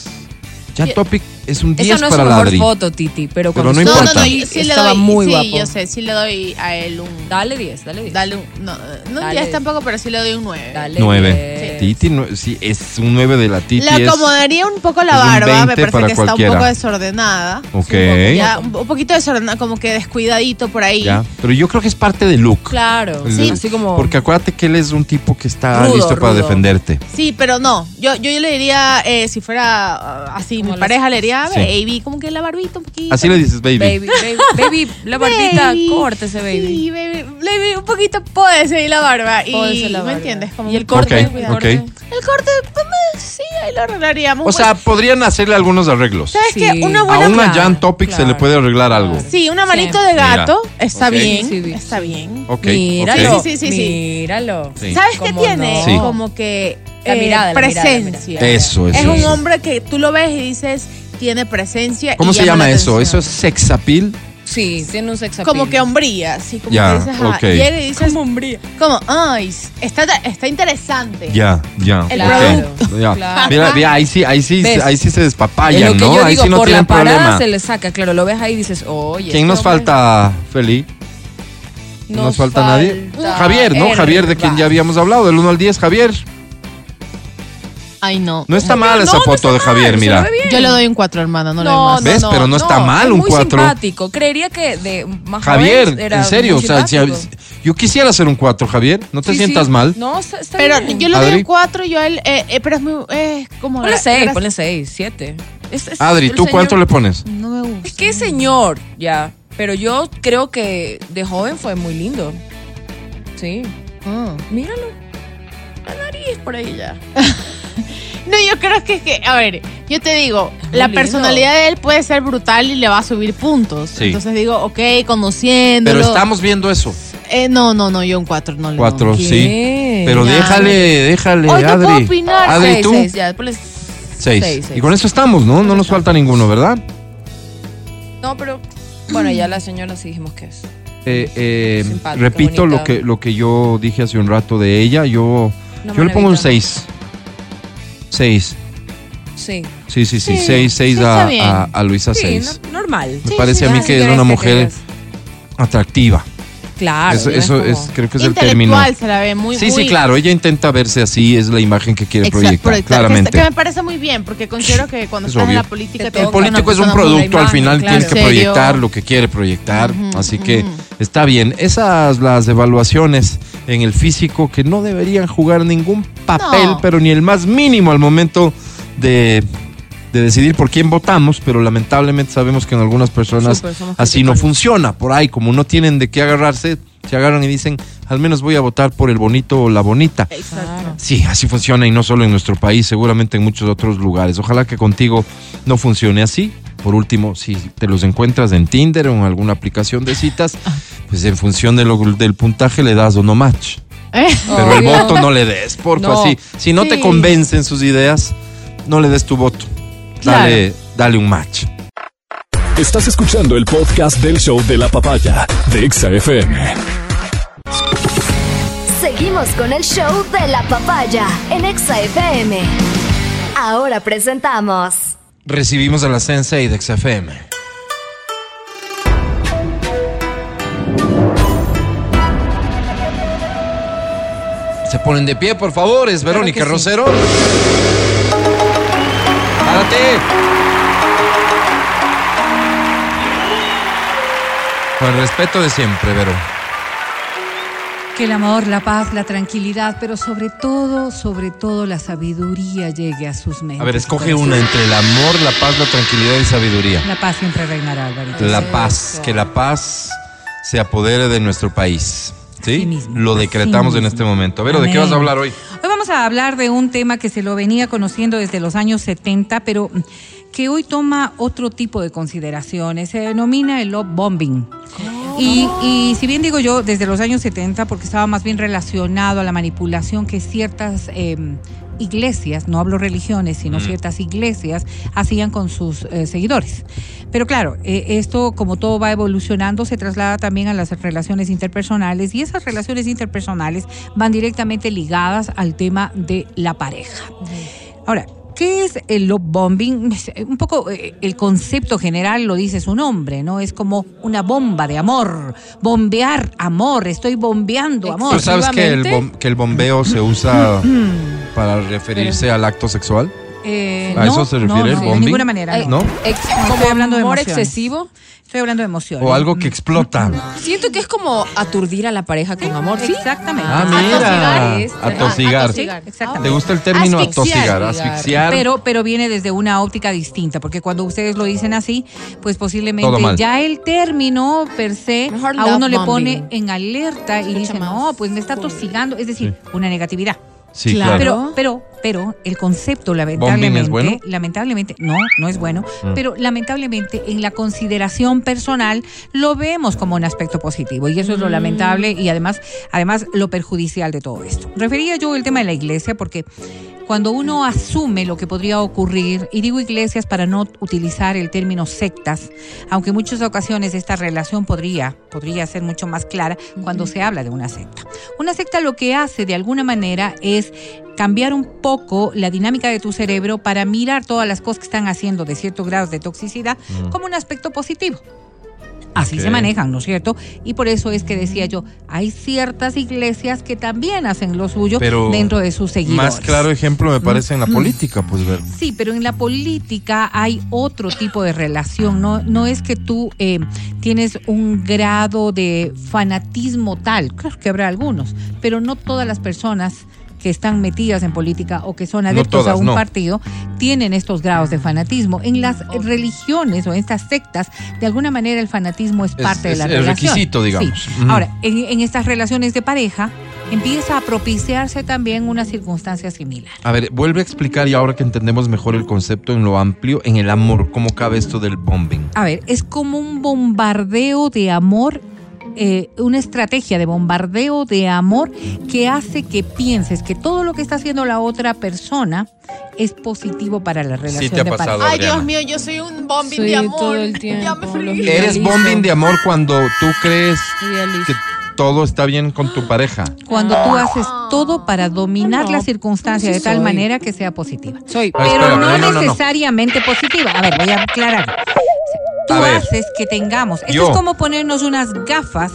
Die- Topic es un Esa 10 no es para su la mejor foto, Titi, pero Pero cuando no No, no, no, importa. yo sí le estaba doy, muy sí, guapo. yo sé, sí le doy a él un... Dale 10, dale 10. Dale un... No, no Dale. 10 tampoco, pero sí le doy un 9. Dale 9. 10. Titi, no- sí, es un 9 de la Titi. Le es- acomodaría un poco la es un barba, 20 me parece para que está cualquiera. un poco desordenada. Ok. Ya, un, un poquito desordenada, como que descuidadito por ahí. Ya, Pero yo creo que es parte del look. Claro, El- sí, así como. Porque acuérdate que él es un tipo que está Rudo, listo para rudo. defenderte. Sí, pero no. Yo, yo le diría, eh, si fuera ah, así, Como mi las- pareja le diría, Sí. baby, como que la barbita un poquito. Así le dices, baby. baby, baby, baby, la barbita, Baby. córtese, baby. Sí, baby, baby, un poquito pódese ahí la barba. Y, la ¿Me entiendes? Como y el corte, Ok, el ok. corte. El corte, pues, sí, ahí lo arreglaríamos. O sea, podrían hacerle algunos arreglos. ¿sabes Sí. qué? Una A buena... una Claro, Jan Topic se le puede arreglar algo. Sí, una manito Sí. de gato está bien, Sí, sí, está bien. Ok. Míralo. Sí, sí, sí, sí. míralo. Sí. ¿Sabes qué ¿Cómo tiene? no? Sí. Como que La eh, mirada, la mirada, la presencia. mirada. Eso, eso. es un eso. hombre que tú lo ves y dices, tiene presencia. ¿Cómo y se llama llama la eso? ¿Eso es sex appeal? Sí, tiene un sex appeal. Como que hombría, así como Ya, que dices, ah, ok. llega y dices, Como hombría. como, ay, está, está interesante. Ya, ya. El ok. producto. Ya. Claro. Mira, mira, ahí sí, ahí sí, ¿Ves? ahí sí se que ¿no? yo ahí digo, sí no por tienen la parada problema. se le saca, claro, lo ves ahí y dices, oye. ¿Quién nos falta, Feli? ¿No nos falta, nadie? Javier, ¿no? Javier, de quien ya habíamos hablado, del 1 al 10, Javier. Ay, no. No está mal No, esa no foto está de Javier, mal, mira. Yo le doy un 4, hermana, no, le doy No, más. no, ¿Ves? no, Pero no está mal un es muy cuatro. simpático. Creería que de más Javier, joven era en serio, o sea, si- yo quisiera hacer un 4, Javier. No te Sí, sientas sí. mal. No, está, está Pero bien. yo le doy un 4 y yo a él, eh, eh, pero es muy, como... Ponle la- 6, la- ponle 6, 7. Es, es Adri, ¿tú señor- cuánto le pones? No me gusta. Es que es señor, ya. Pero yo creo que de joven fue muy lindo. Sí. Ah. Míralo. La nariz por ahí ya. No, yo creo que es que, a ver, yo te digo, la lindo. personalidad de él puede ser brutal y le va a subir puntos. Sí. Entonces digo, ok, conociéndolo. Pero estamos viendo eso. Eh, no, no, no, yo un 4 no le doy. 4, sí. Pero Ya. déjale, déjale, Hoy no Adri. puedo opinar. Adri, Seis, tú. seis, ya, ponle 6. seis, Y con eso estamos, ¿no? No nos falta ninguno, ¿verdad? No, pero bueno, ya la señora sí dijimos que es. Eh, eh, repito bonita. lo que, lo que yo dije hace un rato de ella. Yo, yo le pongo un manavita. 6. 6. Sí. Sí, sí, sí. Sí, 6, 6 sí, está a, a, a Luisa Sí, 6. no- normal. Me Sí, parece sí, a mí que es una que mujer atractiva. Claro. eso es eso como- es, creo que es el término. Se la ve muy Sí, muy- sí, claro. Ella intenta verse así, es la imagen que quiere Exacto, proyectar, proyectar, claramente. Que, que me parece muy bien, porque considero que cuando Es estás en obvio. la política... Te El político es un producto, al imagen, final claro. tienes que proyectar lo que quiere proyectar, Ujú, así que ujú. está bien. Esas las evaluaciones en el físico que no deberían jugar ningún papel, No. pero ni el más mínimo al momento de, de decidir por quién votamos, pero lamentablemente sabemos que en algunas personas así no funciona. Por ahí, como no tienen de qué agarrarse, se agarran y dicen, al menos voy a votar por el bonito o la bonita. Exacto. Sí, así funciona y no solo en nuestro país, seguramente en muchos otros lugares. Ojalá que contigo no funcione así. Por último, si te los encuentras en Tinder o en alguna aplicación de citas, pues en función de lo- del puntaje le das o no match. Eh, Pero el voto no le des, porfa. No. Si, si no te convencen sus ideas, no le des tu voto. Dale, dale un match. Estás escuchando el podcast del show de la papaya de Exa FM. Seguimos con el show de la papaya en Exa FM. Ahora presentamos Recibimos a la Sensei de XFM. Se ponen de pie, por favor. Es Verónica que sí. Rosero. ¡Párate! Con el respeto de siempre, Vero. Que el amor, la paz, la tranquilidad, pero sobre todo, sobre todo la sabiduría llegue a sus mentes. A ver, escoge una entre el amor, la paz, la tranquilidad y sabiduría. La paz siempre reinará, Alvarito. La paz, que la paz se apodere de nuestro país. ¿Sí? Así mismo, Lo decretamos en este momento. Vero, ¿de qué vas a hablar hoy? Hoy vamos a hablar de un tema que se lo venía conociendo desde los años 70, pero que hoy toma otro tipo de consideraciones. Se denomina el love bombing. Y, y si bien digo yo, desde los años 70, porque estaba más bien relacionado a la manipulación que ciertas eh, iglesias, no hablo religiones, sino ciertas iglesias, hacían con sus eh, seguidores. Pero claro, eh, esto como todo va evolucionando, se traslada también a las relaciones interpersonales y esas relaciones interpersonales van directamente ligadas al tema de la pareja. Ahora, ¿Qué es el love bombing? Un poco eh, el concepto general lo dice su nombre, ¿no? Es como una bomba de amor, bombear amor, estoy bombeando amor. ¿Tú sabes que el, bom- que el bombeo se usa para referirse al acto sexual? Eh, ¿A no, eso se no, refiere el no, de bombing? ninguna manera. Eh, no. Ex- como estoy hablando de amor excesivo. Estoy hablando de emociones. O algo que explota. Siento que es como aturdir a la pareja con amor, ¿sí? Exactamente. Ah, Atosigar. mira. Ah, Atosigar. Sí, ¿Te Exactamente. gusta el término Asfixiar. atosigar? Asfixiar. Pero, pero viene desde una óptica distinta, porque cuando ustedes lo dicen así, pues posiblemente ya el término per se Mejor a uno le bombing. pone en alerta y Escucha dice, más. no, pues me está tosigando, es decir, una negatividad. sí, Claro. claro. Pero, pero, pero el concepto lamentablemente, ¿Bombing es bueno? lamentablemente, no, no es bueno, Mm. pero lamentablemente en la consideración personal lo vemos como un aspecto positivo y eso es lo lamentable y además, además lo perjudicial de todo esto. Refería yo el tema de la iglesia porque cuando uno asume lo que podría ocurrir, y digo iglesias para no utilizar el término sectas, aunque en muchas ocasiones esta relación podría, podría ser mucho más clara cuando se habla de una secta. Una secta lo que hace de alguna manera es cambiar un poco la dinámica de tu cerebro para mirar todas las cosas que están haciendo de ciertos grados de toxicidad como un aspecto positivo. Así se manejan, ¿no es cierto? Y por eso es que decía yo, hay ciertas iglesias que también hacen lo suyo Pero dentro de sus seguidores. Más claro ejemplo me parece en la política, pues ver. Sí, pero en la política hay otro tipo de relación. No, no es que tú eh, tienes un grado de fanatismo tal. Claro que habrá algunos, pero no todas las personas que están metidas en política o que son adeptos todas, a un no. partido tienen estos grados de fanatismo. En las religiones o en estas sectas, de alguna manera el fanatismo es Es- parte de es la el relación. requisito, digamos. Sí. Ahora, en, en estas relaciones de pareja empieza a propiciarse también una circunstancia similar. A ver, vuelve a explicar y ahora que entendemos mejor el concepto en lo amplio, en el amor, cómo cabe esto del bombing. A ver, es como un bombardeo de amor, eh, una estrategia de bombardeo de amor que hace que pienses que todo lo que está haciendo la otra persona es positivo para la relación te ha de pasado. pareja. Ay. Dios mío, yo soy un bombing Sí, de amor. todo el tiempo, Ya me Eres bombing de amor cuando tú crees que todo está bien con tu pareja. Cuando tú haces todo para dominar No, la circunstancia sí de tal soy. manera que sea positiva. Soy. Ah, Pero espera, no, no, no, no. necesariamente positiva. A ver, voy a aclarar. Tú ver. haces que tengamos. Esto Yo. es como ponernos unas gafas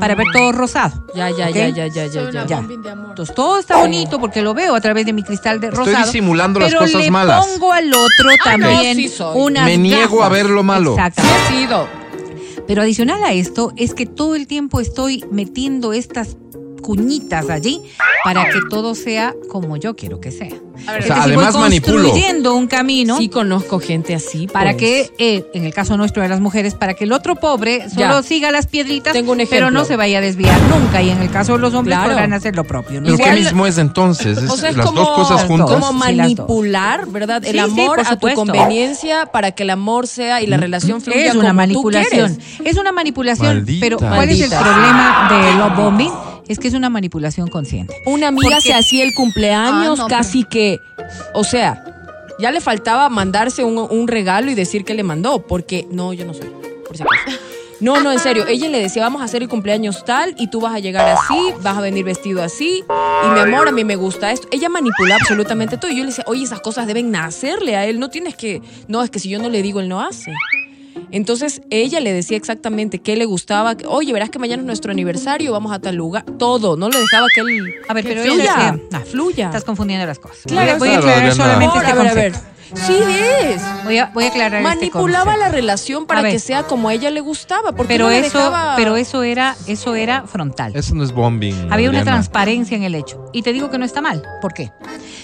para ver todo rosado. Ya, ya, ya, ya, ya, ya, ya. Entonces todo está bonito porque lo veo a través de mi cristal de Estoy rosado. disimulando las pero cosas le malas. pongo al otro Ah, no, también sí soy. unas Me niego a ver lo malo. Exacto. Sí. Pero adicional a esto es que todo el tiempo estoy metiendo estas cuñitas allí para que todo sea como yo quiero que sea. Ver, O sea, Es decir, además voy manipulo. construyendo un camino Sí conozco gente así. para pues. que, eh, en el caso nuestro de las mujeres, para que el otro pobre solo Ya. siga las piedritas, Tengo un pero no se vaya a desviar nunca. Y en el caso de los hombres Claro. podrán hacer lo propio. ¿no? ¿Pero qué mismo es entonces? Es O sea, es las como, dos cosas juntas. como manipular, ¿verdad? El Sí, amor a tu conveniencia para que el amor sea y la relación fluya Es una manipulación. Es una manipulación. Maldita. Pero ¿cuál es el problema de love bombing? Es que es una manipulación consciente. Una amiga Porque- se hacía el cumpleaños Ah, no, casi que, o sea, ya le faltaba mandarse un, un regalo y decir que le mandó, porque no, yo no soy, por si acaso. No, no, en serio, ella le decía, vamos a hacer el cumpleaños tal y tú vas a llegar así, vas a venir vestido así y mi amor, a mí me gusta esto. Ella manipula absolutamente todo y yo le decía, oye, esas cosas deben nacerle a él, no tienes que, no, es que si yo no le digo, él no hace. Entonces ella le decía exactamente qué le gustaba. que, Oye, verás que mañana es nuestro aniversario, vamos a tal lugar. Todo, no le dejaba que él. A ver, que pero ella fluya. decía, no, fluya. Estás confundiendo las cosas. Claro, voy a aclarar solamente Por, este a ver, a ver. concepto. Sí es. Voy a, voy a aclarar este Manipulaba la relación para ver. que sea como a ella le gustaba. Porque Pero no eso, dejaba- pero eso era, eso era frontal. Eso no es bombing. Había una transparencia en el hecho. Y te digo que no está mal. ¿Por qué?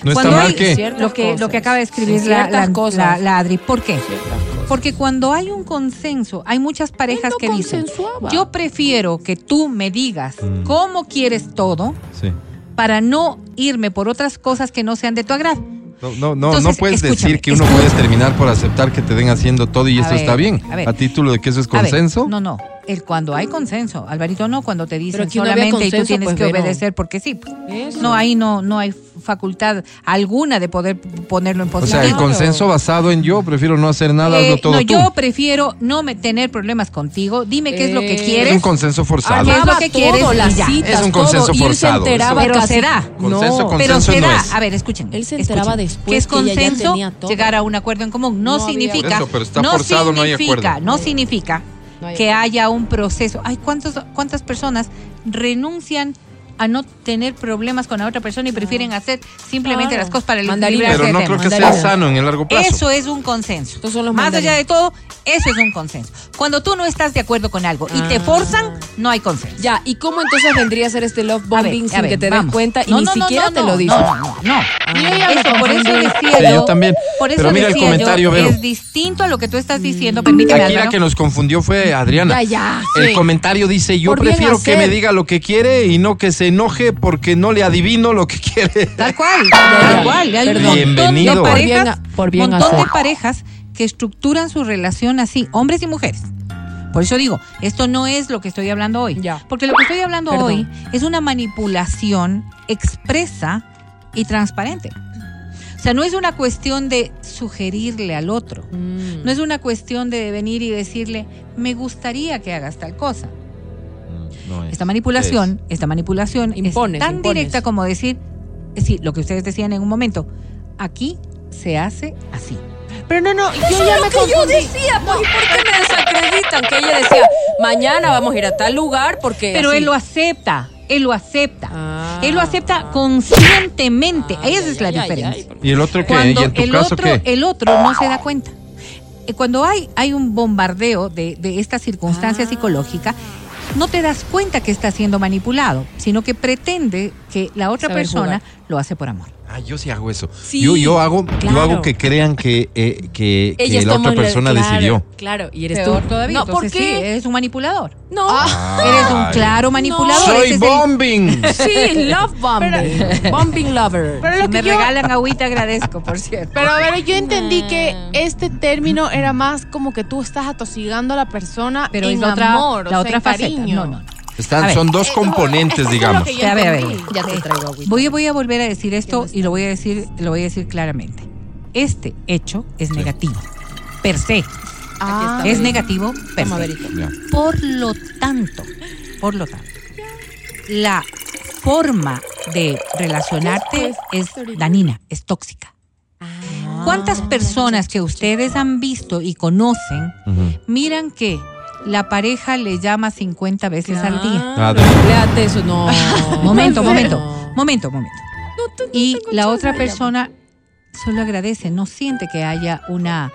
¿No está Cuando mal hay qué? Lo que, lo que acaba de escribir Sí, la, la- cosas. la- la Adri. ¿Por qué? Ciertas. Porque cuando hay un consenso, hay muchas parejas no que dicen, yo prefiero que tú me digas Mm. cómo quieres todo Sí. para no irme por otras cosas que no sean de tu agrado. No, no, no, Entonces, no puedes decir que uno puede terminar por aceptar que te den haciendo todo y A esto ver, está bien. a ver. A título de que eso es ver, consenso. no, no. El cuando hay consenso. Alvarito, no cuando te dicen no solamente y tú tienes pues, que obedecer porque sí. Eso. No, ahí no, no hay facultad alguna de poder ponerlo en O positivo. sea, el consenso basado en yo prefiero no hacer nada, Eh, hazlo todo no, tú. yo prefiero no me- tener problemas contigo. Dime qué es lo que Eh, Es quieres. un consenso forzado. ¿Qué es lo que todo, quieres? las citas, Es un consenso todo, y él se forzado. Pero casi- se da. Consenso, No, Pero Consenso se no es. a ver, escuchen. Él se escuchen. enteraba después ¿Qué es que ya consenso? tenía todo. Llegar a un acuerdo en común. No, No significa. Eso, pero está forzado, no hay acuerdo. No significa No hay que haya un proceso. Ay, ¿cuántos, ¿cuántas personas renuncian a no tener problemas con la otra persona y prefieren hacer simplemente Claro. las cosas para Mandarina. librarse Pero de no creo que sea mandarina. sano en el largo plazo. Eso es un consenso. Estos son los Más allá de todo, eso es un consenso. Cuando tú no estás de acuerdo con algo y te Ah. forzan, no hay consenso. Ya, ¿y cómo entonces vendría a ser este love ver, bombing sin ver, que te vamos. des cuenta y No, ni no, siquiera no, te no, lo dice? No, no, no. me Eso, por eso decía Sí, yo, yo también. Por eso Pero mira el comentario, yo, Vero. es distinto a lo que tú estás diciendo. Permíteme, Aquí la que nos confundió fue Adriana. Ya, ya, El sí. comentario dice, yo prefiero que me diga lo que quiere y no que se enoje porque no le adivino lo que quiere. Tal cual, tal ya. cual. Hay un Perdón. montón Bienvenido. de Por bien parejas, a- por bien montón de parejas que estructuran su relación así, hombres y mujeres. Por eso digo, esto no es lo que estoy hablando hoy. Ya. Porque lo que estoy hablando Perdón. hoy es una manipulación expresa y transparente. O sea, no es una cuestión de sugerirle al otro. Mm. No es una cuestión de venir y decirle, me gustaría que hagas tal cosa. No es. Esta manipulación, esta manipulación Impones, es tan impones. directa como decir, sí, lo que ustedes decían en un momento, aquí se hace así. Pero no, no, yo Eso ya es me lo que yo decía, pues, ¿y por qué me desacreditan? Que ella decía, mañana vamos a ir a tal lugar porque. Pero así. él lo acepta, él lo acepta. Ah. él lo acepta conscientemente. Ay, Esa ay, es la diferencia. ay. ¿Y el otro qué? ¿Y Cuando en tu el caso otro, qué? el otro no se da cuenta. Eh, Cuando hay, hay un bombardeo de, de esta circunstancia Ah. psicológica, no te das cuenta que está siendo manipulado, sino que pretende que la otra Saber persona jugar. lo hace por amor. Ah, yo sí hago eso. Sí, yo, yo hago, yo hago que crean que, eh, que, la otra persona claro, decidió. Claro, y eres Peor tú. todavía. No, ¿por qué? sí, eres un manipulador. No. Eres un claro manipulador. Soy ese es el- bombing. Sí, love bombing. bombing lover. Pero me que yo, regalan agüita, agradezco, por cierto. pero a ver, yo entendí que este término era más como que tú estás atosigando a la persona Pero en es la otra, amor, la o otra sea, en faceta. cariño. No, no, no. Están, son dos componentes, Eso es lo digamos. A ver, a ver. Ya te traigo agüita. Voy, voy a volver a decir esto y lo voy a decir, lo voy a decir claramente. Este hecho es negativo. Per se. Ah, Es negativo per se. Por lo tanto, por lo tanto, la forma de relacionarte es danina, es tóxica. ¿Cuántas personas que ustedes han visto y conocen miran que la pareja le llama 50 veces al día? Ah, eso, no. Momento, momento, momento, momento. No, tú- no Y la otra persona solo agradece, no siente que haya una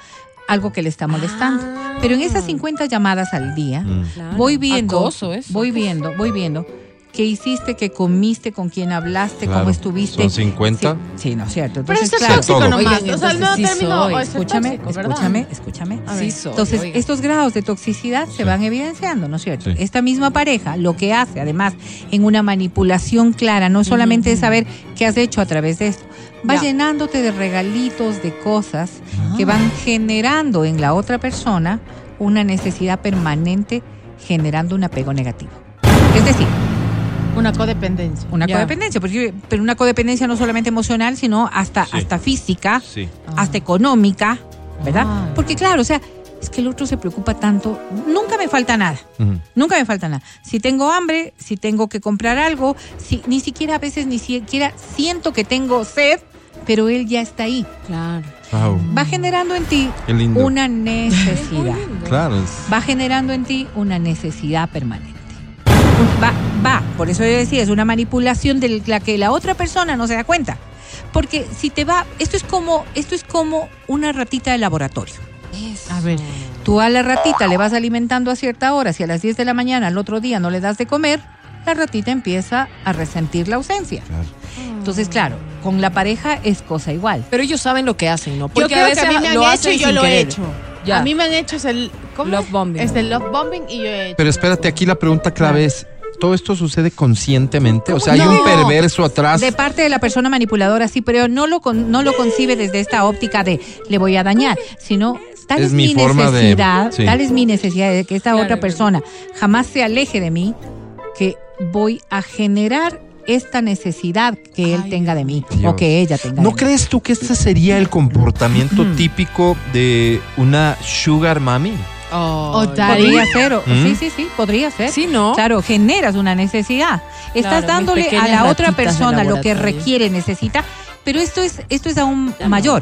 algo que le está molestando. Ah. Pero en esas 50 llamadas al día, Mm. Claro. voy viendo, Acoso eso. voy viendo, voy viendo qué hiciste, qué comiste, con quién hablaste, Claro. cómo estuviste. Son 50. Sí, sí, no es cierto. Pero Entonces, eso es claro, nomás. Oigan, o sea, el nuevo sí término soy. escúchame, escúchame, escúchame. Sí soy, Entonces, oiga. estos grados de toxicidad se van evidenciando, ¿no es cierto? Sí. Esta misma pareja lo que hace, además, en una manipulación clara, no solamente es saber qué has hecho a través de esto, va Ya. llenándote de regalitos, de cosas que van generando en la otra persona una necesidad permanente, generando un apego negativo. Es decir, Una codependencia. una codependencia, porque, pero una codependencia no solamente emocional, sino hasta, Sí. hasta física, Sí. hasta económica, ¿verdad? Ah. Porque claro, o sea, es que el otro se preocupa tanto, nunca me falta nada. Nunca me falta nada. Si tengo hambre, si tengo que comprar algo, si ni siquiera a veces ni siquiera siento que tengo sed, pero él ya está ahí. Claro. Wow. Va generando en ti una necesidad. Claro. Va generando en ti una necesidad permanente. Va, va, por eso yo decía, es una manipulación de la que la otra persona no se da cuenta. Porque si te va, esto es como, esto es como una ratita de laboratorio. A ver. Tú a la ratita le vas alimentando a cierta hora, si a las 10 de la mañana al otro día no le das de comer, la ratita empieza a resentir la ausencia. Claro. Entonces, claro, con la pareja es cosa igual. Pero ellos saben lo que hacen, ¿no? Yo Porque creo a veces que a mí me lo han hecho hacen y yo lo he hecho. Ya. A mí me han hecho es el ¿cómo? Love bombing. Es el love bombing y yo he hecho. Pero espérate, aquí la pregunta clave es, ¿todo esto sucede conscientemente? O sea, ¿hay No. un perverso atrás? De parte de la persona manipuladora, sí, pero no lo, con- no lo concibe desde esta óptica de le voy a dañar, sino tal Es es, mi mi, forma de- necesidad, sí. tal es mi necesidad de que esta Claro, otra es persona jamás se aleje de mí, que voy a generar esta necesidad que él Ay, tenga de mí Dios. o que ella tenga ¿No de mí. crees tú que este sería el comportamiento Ujú. típico de una sugar mami? O daddy. Podría ser, o- ¿Mm? sí, sí, sí, podría ser. Sí, ¿no? Claro, generas una necesidad. Estás dándole a la otra persona lo que requiere, necesita, pero esto es, esto es aún Ya no. mayor.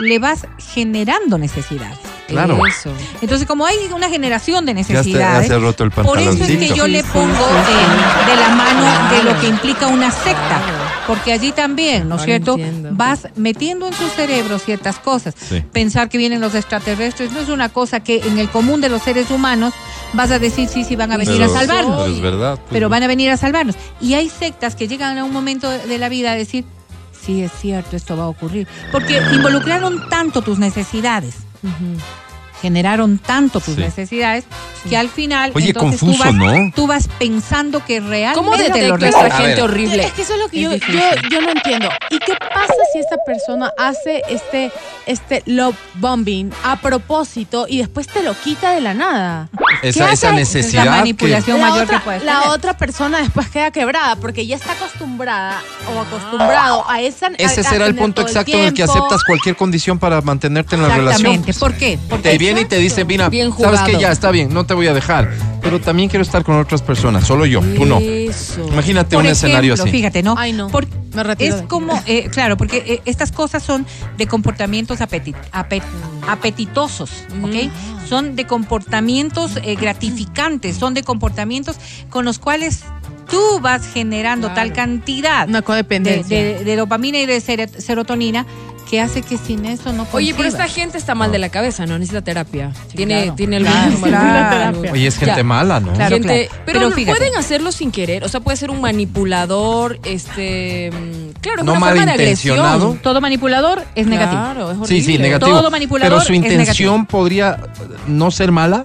Le vas generando necesidades. Claro. Eso. Entonces, como hay una generación de Ya se, ya necesidades, se ha roto el por eso es que yo le pongo eh, de la mano de lo que implica una secta. Porque allí también, ¿no es cierto? entiendo. Vas metiendo en su cerebro ciertas cosas. Sí. Pensar que vienen los extraterrestres no es una cosa que en el común de los seres humanos vas a decir, sí, sí, van a venir Pero- a salvarnos pero es verdad. pues, pero van a venir a salvarnos. Y hay sectas que llegan a un momento de la vida a decir, sí, es cierto, esto va a ocurrir. Porque involucraron tanto tus necesidades, Mm-hmm. Generaron tanto tus Sí. necesidades, que al final, Oye, entonces tú, confuso, vas, ¿no? tú vas pensando que realmente ¿Cómo lo a requiere. esa A gente ver. horrible? Es que eso es lo que Es yo, difícil. yo, yo no entiendo. ¿Y qué pasa si esta persona hace este, este love bombing a propósito y después te lo quita de la nada? Esa, ¿Qué esa? Esa es necesidad la que- manipulación La, mayor otra, que puedes la tener. otra persona después queda quebrada porque ya está acostumbrada o acostumbrado a esa. Ese a- a será el punto exacto en el que acertas cualquier condición para mantenerte en la relación. Exactamente. ¿Por qué? Porque Te viene y te dice, mira, sabes que ya está bien, no te voy a dejar, pero también quiero estar con otras personas, solo yo, tú no. Eso. Imagínate Por un escenario así. Fíjate, ¿no? Ay, no. Por- Me retiro es de como, eh, claro, porque eh, estas cosas son de comportamientos apeti- apet- apetitosos, ¿ok? Son de comportamientos eh, gratificantes, son de comportamientos con los cuales tú vas generando tal cantidad Una de, codependencia. de- de dopamina y de serotonina que hace que sin eso no Oye, pero esta gente está mal de la cabeza, ¿no? Necesita terapia. tiene, claro. tiene Claro, mal- claro. Oye, es gente Ya. mala, ¿no? Claro. Gente- pero, Pero fíjate. pueden hacerlo sin querer. O sea, puede ser un manipulador, este. Claro, es No una forma de agresión. Todo manipulador es negativo. Claro, es Sí, sí, horrible. negativo. Todo manipulador pero su es intención podría no ser mala.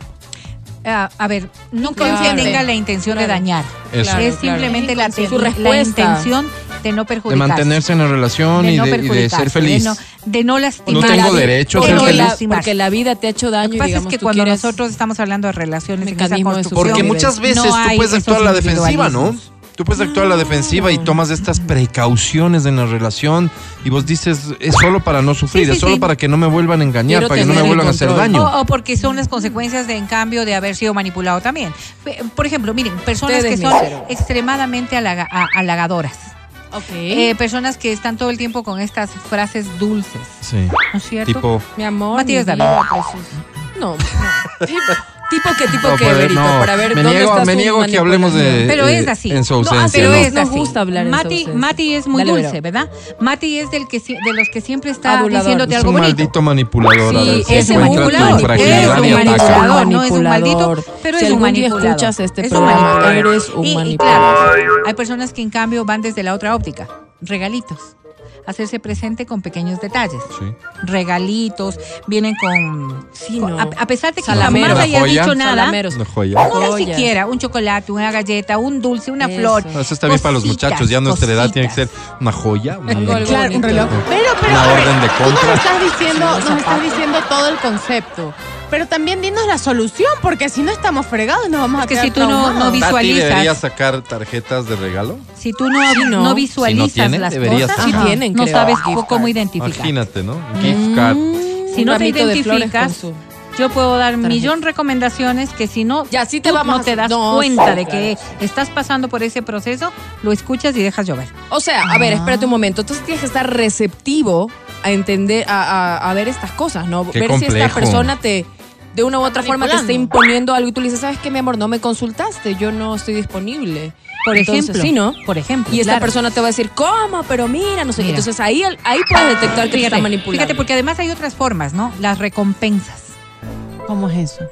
Ah, a ver, no creo que tenga la intención de dañar. Eso. Claro, es claro. simplemente la, Su la intención de no De perjudicar. mantenerse en la relación y, no de, y de ser perjudicarse, feliz. De no, de no lastimar. No tengo derecho a porque ser la- feliz. Porque la vida te ha hecho daño Lo que y pasa digamos, es que cuando quieres- nosotros estamos hablando de relaciones en esa de construcción, Porque muchas veces no tú puedes actuar a la defensiva, ¿no? Tú puedes actuar a la defensiva y tomas estas precauciones en la relación y vos dices, es solo para no sufrir, Sí, sí, es solo sí. para que no me vuelvan a engañar, Quiero para que no me vuelvan a hacer daño. O, o porque son las consecuencias de, en cambio, de haber sido manipulado también. Por ejemplo, miren, personas Ustedes, que son misero. extremadamente halaga- a- halagadoras. Ok. Eh, personas que están todo el tiempo con estas frases dulces, Sí. ¿no es cierto? Tipo, Mi amor. Matías mi David. precioso. No, no. tipo, que, tipo No, que, pues, Berito, no. para ver Me dónde niego- está me su niego que hablemos de-. Pero es así. en su No, ausencia, pero ¿no? es Nos así. gusta hablar en su Mati, ausencia. Mati es muy Dale, dulce. ¿verdad? Mati es del que de los que siempre está Adulador. diciéndote es algo un bonito. maldito manipulador. Sí, encuentra tu manipulador, es un manipulador, no es un maldito, pero si es un manipulador. escuchas este Es un programa, manipulador. eres un Y- y manipulador. claro, hay personas que en cambio van desde la otra óptica, regalitos. Hacerse presente con pequeños detalles. Sí. Regalitos, vienen con. Sí, con- no. a, a pesar de que Salameros. jamás haya dicho nada. Una una Joyas. siquiera, un chocolate, una galleta, un dulce, una Eso. flor. No, Eso está bien para los Cositas, muchachos, ya nuestra edad tiene que ser cositas. una joya, un- Algo, algo Claro, un reloj. Pero, pero, Una orden de tú nos compra. estás diciendo, Sí, nos estás diciendo todo el concepto. Pero también dinos la solución, porque si no estamos fregados nos vamos a que quedar si tú no- no Tati visualizas. debería sacar tarjetas de regalo. Si tú no, no. no visualizas Si no las cosas, ajá, tienen, no creo, sabes cómo identificar. Imagínate, ¿no? Gift card. Si Un no te de identificas, yo puedo dar tarjeta. millón recomendaciones que si no, Ya, sí te tú vamos no a- te das no, cuenta sí, de que estás pasando por ese proceso, lo escuchas y dejas llover. O sea, a ver, espérate un momento. Entonces tienes que estar receptivo a entender, a, a- a ver estas cosas, ¿no? Qué ver si esta persona te, de una u otra forma, te está Manipulando. imponiendo algo y tú le dices, ¿sabes qué, mi amor? No me consultaste, yo no estoy disponible. Por Entonces, ejemplo, Sí, ¿no? Por ejemplo. Y esta claro. persona te va a decir, ¿cómo? Pero mira, no sé. Mira. Entonces ahí, ahí puedes detectar que te está Fíjate, manipulando. fíjate, porque además hay otras formas, ¿no? Las recompensas. ¿Cómo es eso?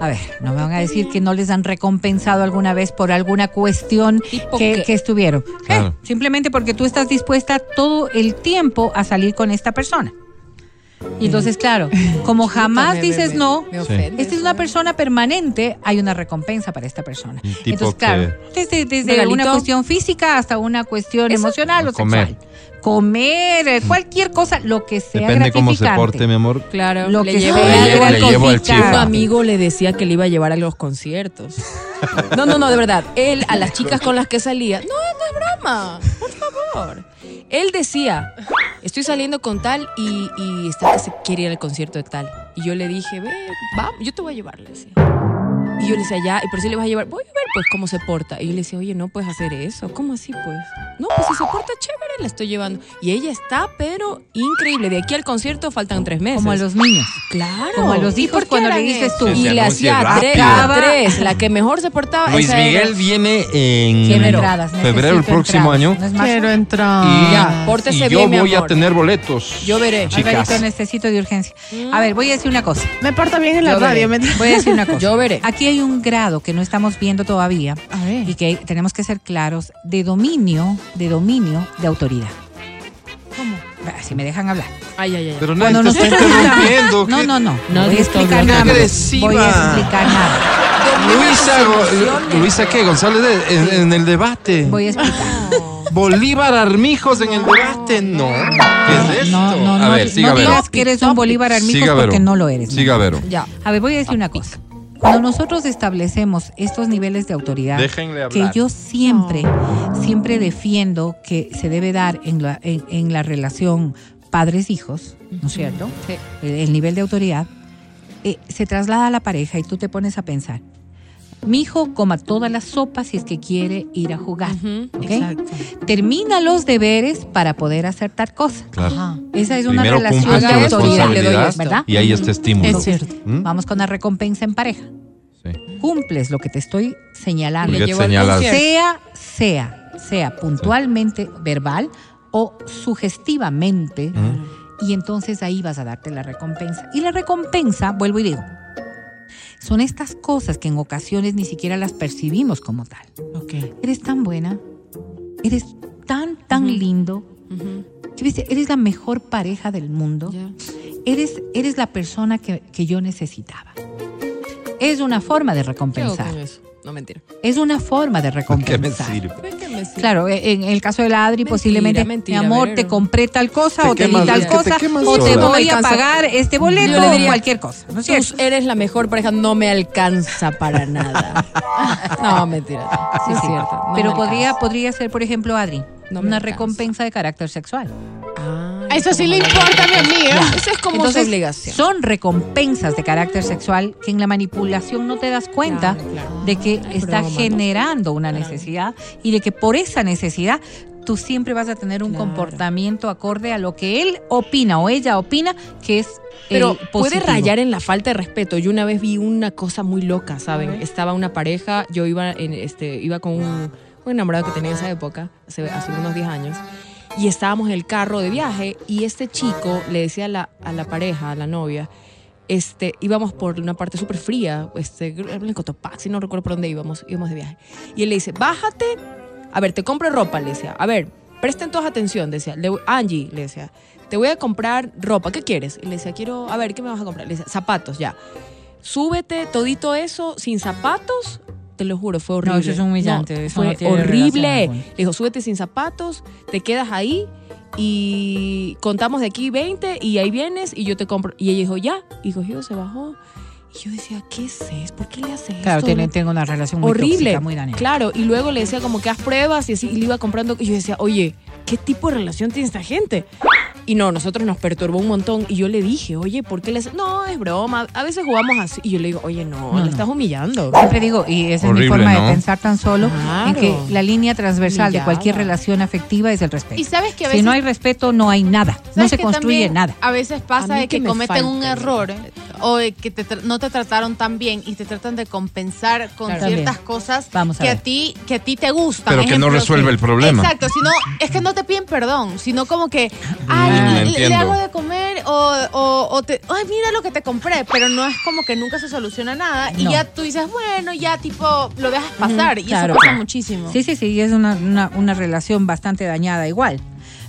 A ver, no me van a decir que no les han recompensado alguna vez por alguna cuestión ¿Tipo que, estuvieron. Claro. Eh, simplemente porque tú estás dispuesta todo el tiempo a salir con esta persona. Y entonces, claro, como jamás Me- dices me- no, me ofende esta es una persona permanente, hay una recompensa para esta persona. Entonces, claro, desde, desde Regalito. una cuestión física hasta una cuestión Eso. emocional o Comer. sexual. Comer, eh, cualquier cosa, lo que sea Depende cómo se porte, mi amor. Claro, Lo le que sea al le llevo al. Un amigo le decía que le iba a llevar a los conciertos. No, no, no, de verdad. Él, a las chicas con las que salía, no, no es broma, por favor. Él decía, estoy saliendo con tal y, está que se quiere ir al concierto de tal. Y yo le dije, ve, vamos, yo te voy a llevar, le decía. Y yo le decía, ya, ¿y por si le vas a llevar? Voy a ver, pues, cómo se porta. Y yo le decía, oye, no puedes hacer eso. ¿Cómo así, pues? No, pues si se porta chévere, la estoy llevando. Y ella está, pero increíble. De aquí al concierto faltan tres meses. Como a los niños. Claro. Como a los ¿Y hijos cuando le dices eso? tú. Y le hacía tres. La que mejor se portaba. Luis esa era. Miguel viene en Quiero entradas, febrero el próximo entradas. año. ¿No es marzo? Quiero entrar. Y, Ya, pórtese y yo bien, mi voy a tener boletos. Yo veré. Chicas. Alvarito, necesito de urgencia. A ver, voy a decir una cosa. Me porta bien en la Yo radio. Voy a decir una cosa. Yo veré. Aquí hay un grado que no estamos viendo todavía A ver. y que tenemos que ser claros de dominio, de dominio de autoridad. ¿Cómo? Si me dejan hablar. Ay, ay, ay. Pero interrumpiendo. No, ¿qué? no, no. No Nadie voy a explicar nada. Voy a explicar nada. Luisa, Luisa, ¿qué? González, en, en el debate. Voy a explicar. Bolívar Armijos en el debate. No. ¿Qué es esto? No, no, a no, ver, no siga, Vero. digas que eres un Bolívar Armijos Siga, porque no lo eres. Siga, Vero. Ya. A ver, voy a decir una cosa. Cuando nosotros establecemos estos niveles de autoridad, que yo siempre, siempre defiendo que se debe dar en la, en, en la relación padres-hijos, ¿no es cierto? El, el nivel de autoridad, eh, se traslada a la pareja y tú te pones a pensar. Mi hijo coma todas las sopas si es que quiere ir a jugar. Termina los deberes para poder hacer tal cosa. Claro. Ajá. Esa es una relación de autoridad, le doy. ¿verdad? y ahí está estímulo. Es cierto. ¿Mm? Vamos con la recompensa en pareja. Sí. Cumples lo que te estoy señalando. Le. Sea, sea, sea puntualmente verbal o sugestivamente. Y entonces ahí vas a darte la recompensa. Y la recompensa, vuelvo y digo, son estas cosas que en ocasiones ni siquiera las percibimos como tal. Ok. Eres tan buena, eres tan, tan lindo, viste, eres la mejor pareja del mundo. Eres, eres la persona que, que yo necesitaba. Es una forma de ¿Qué hago recompensar. No, mentira. Es una forma de ¿Qué me recompensar. sirve? ¿Qué me sirve? Claro, e, en el caso de la Adri, Mentira, posiblemente, mentira, mi amor, te compré tal cosa Te o te di tal te cosa o te sola. voy a pagar este boleto o cualquier cosa. ¿No es Tú cierto? eres la mejor pareja, no me alcanza para nada. no, mentira. Sí, Sí, es cierto. no Pero podría, alcanza. podría ser, por ejemplo, Adri, No una alcanza. recompensa de carácter sexual. Ah, Eso sí le importa a mi amiga. Eso es como Entonces, obligación. Son recompensas de carácter sexual que en la manipulación no te das cuenta Claro, claro. de que Ay, está broma, ¿no? generando una Claro. necesidad y de que por esa necesidad tú siempre vas a tener un Claro. comportamiento acorde a lo que él opina o ella opina que es Pero el puede positivo. rayar en la falta de respeto. Yo una vez vi una cosa muy loca, ¿saben? Estaba una pareja, yo iba en este iba con un, un enamorado que tenía en esa época, hace, hace unos 10 años, y estábamos en el carro de viaje y este chico le decía a la, a la pareja, a la novia, este, íbamos por una parte súper fría, este, en Cotopaxi, no recuerdo por dónde íbamos, íbamos de viaje. Y él le dice, bájate, a ver, te compro ropa, le decía, a ver, presten todos atención, decía, Angie, le decía, te voy a comprar ropa, ¿qué quieres? Y le decía, quiero, a ver, ¿qué me vas a comprar? Le decía, zapatos, ya. Súbete todito eso sin zapatos, te lo juro, fue horrible. eso es humillante, No, eso fue no tiene horrible. Le dijo, súbete sin zapatos, te quedas ahí y contamos de aquí 20 y ahí vienes y yo te compro. Y ella dijo, ya. Y cogió, se bajó. Y yo decía, ¿qué es eso? ¿Por qué le hace Claro, esto? tiene- tengo una relación muy horrible. tóxica, muy dañada. Claro, y luego le decía como que haz pruebas y así, y le iba comprando. Y yo decía, oye, ¿qué tipo de relación tiene esta gente? Y no, nosotros nos perturbó un montón. Y yo le dije, oye, ¿por qué le haces? No, es broma. A veces jugamos así. Y yo le digo, oye, no, No, le estás humillando. Siempre digo, y esa es mi forma ¿no? de pensar tan solo, en Claro. que la línea transversal de cualquier relación afectiva es el respeto. Y sabes que a si veces no hay respeto, no hay nada. No ¿Sabes se construye nada. A veces pasa de que que me cometen un error o de que te no te trataron tan bien y te tratan de compensar con Claro. ciertas También. cosas Vamos a que a ti que a ti te gustan. Pero que no resuelve el problema. Exacto, sino es que no te piden perdón, sino como que Ah, le- le, hago de comer o, o, o te ay, mira lo que te compré, pero no es como que nunca se soluciona nada y No. ya tú dices, bueno, ya tipo lo dejas pasar y claro, eso pasa muchísimo. Sí, sí, sí, es una, una, una relación bastante dañada igual.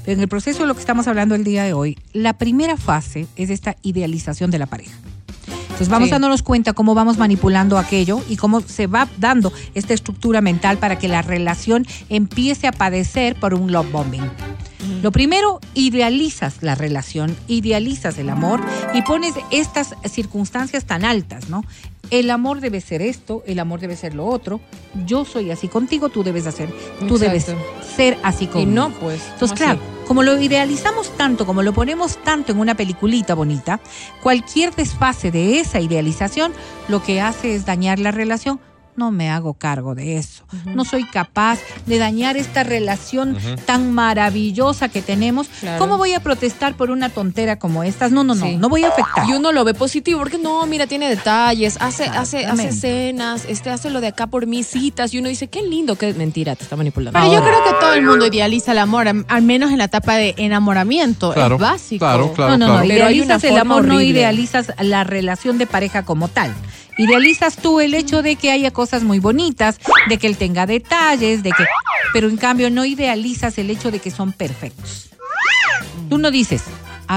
Pero en el proceso de lo que estamos hablando el día de hoy, la primera fase es esta idealización de la pareja. Entonces vamos Sí. dándonos cuenta cómo vamos manipulando aquello y cómo se va dando esta estructura mental para que la relación empiece a padecer por un love bombing. Lo primero, idealizas la relación, idealizas el amor y pones estas circunstancias tan altas, ¿no? El amor debe ser esto, el amor debe ser lo otro. Yo soy así contigo, tú debes hacer, tú Exacto. debes ser así Y conmigo. no, pues. Entonces, ¿cómo claro, así? como lo idealizamos tanto, como lo ponemos tanto en una peliculita bonita, cualquier desfase de esa idealización lo que hace es dañar la relación. No me hago cargo de eso. No soy capaz de dañar esta relación tan maravillosa que tenemos. Claro. ¿Cómo voy a protestar por una tontera como estas? No, no, no, Sí. no voy a afectar. Y uno lo ve positivo porque no, mira, tiene detalles, hace, hace, hace escenas, este hace lo de acá por mis citas y uno dice, qué lindo, qué mentira, te está manipulando. Pero yo creo que todo el mundo idealiza el amor, am- al menos en la etapa de enamoramiento. Claro, es básico. claro, claro. no, no, no. Pero hay una Idealizas el amor, no idealizas la relación de pareja como tal. Idealizas tú el hecho de que haya cosas muy bonitas, de que él tenga detalles, de que. Pero en cambio no idealizas el hecho de que son perfectos. Tú no dices,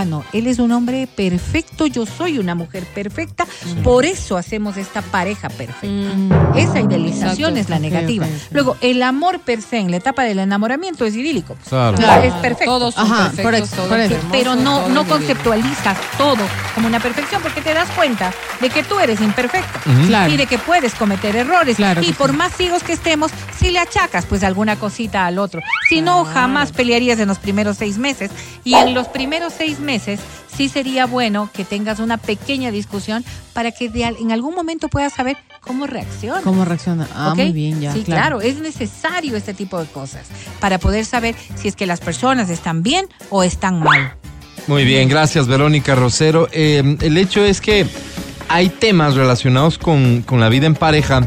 ah, no, él es un hombre perfecto, yo soy una mujer perfecta, por eso hacemos esta pareja perfecta. Mm. Esa idealización Exacto. es la negativa. ok, ok. Luego, el amor per se en la etapa del enamoramiento es idílico. Claro. Claro. Es perfecto. Todos son Ajá, perfectos, todos hermosos, pero no, todos no conceptualizas todo como una perfección porque te das cuenta de que tú eres imperfecto Claro. y de que puedes cometer errores Claro y por sí. más ciegos que estemos, si le achacas pues alguna cosita al otro, si no jamás pelearías en los primeros seis meses y en los primeros seis meses sí sería bueno que tengas una pequeña discusión para que de al- en algún momento puedas saber cómo reacciona. ¿Cómo reacciona? Ah, muy bien, ya. Sí, claro. es necesario este tipo de cosas para poder saber si es que las personas están bien o están mal. Muy bien, gracias Verónica Rosero. Eh, el hecho es que hay temas relacionados con, con la vida en pareja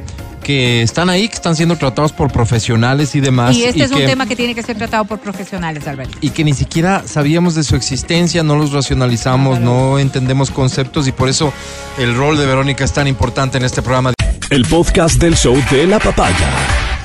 que están ahí, que están siendo tratados por profesionales y demás. Y este es un tema que tiene que ser tratado por profesionales, Alberto. y que ni siquiera sabíamos de su existencia, no los racionalizamos, no entendemos conceptos y por eso el rol de Verónica es tan importante en este programa. El podcast del show de la papaya.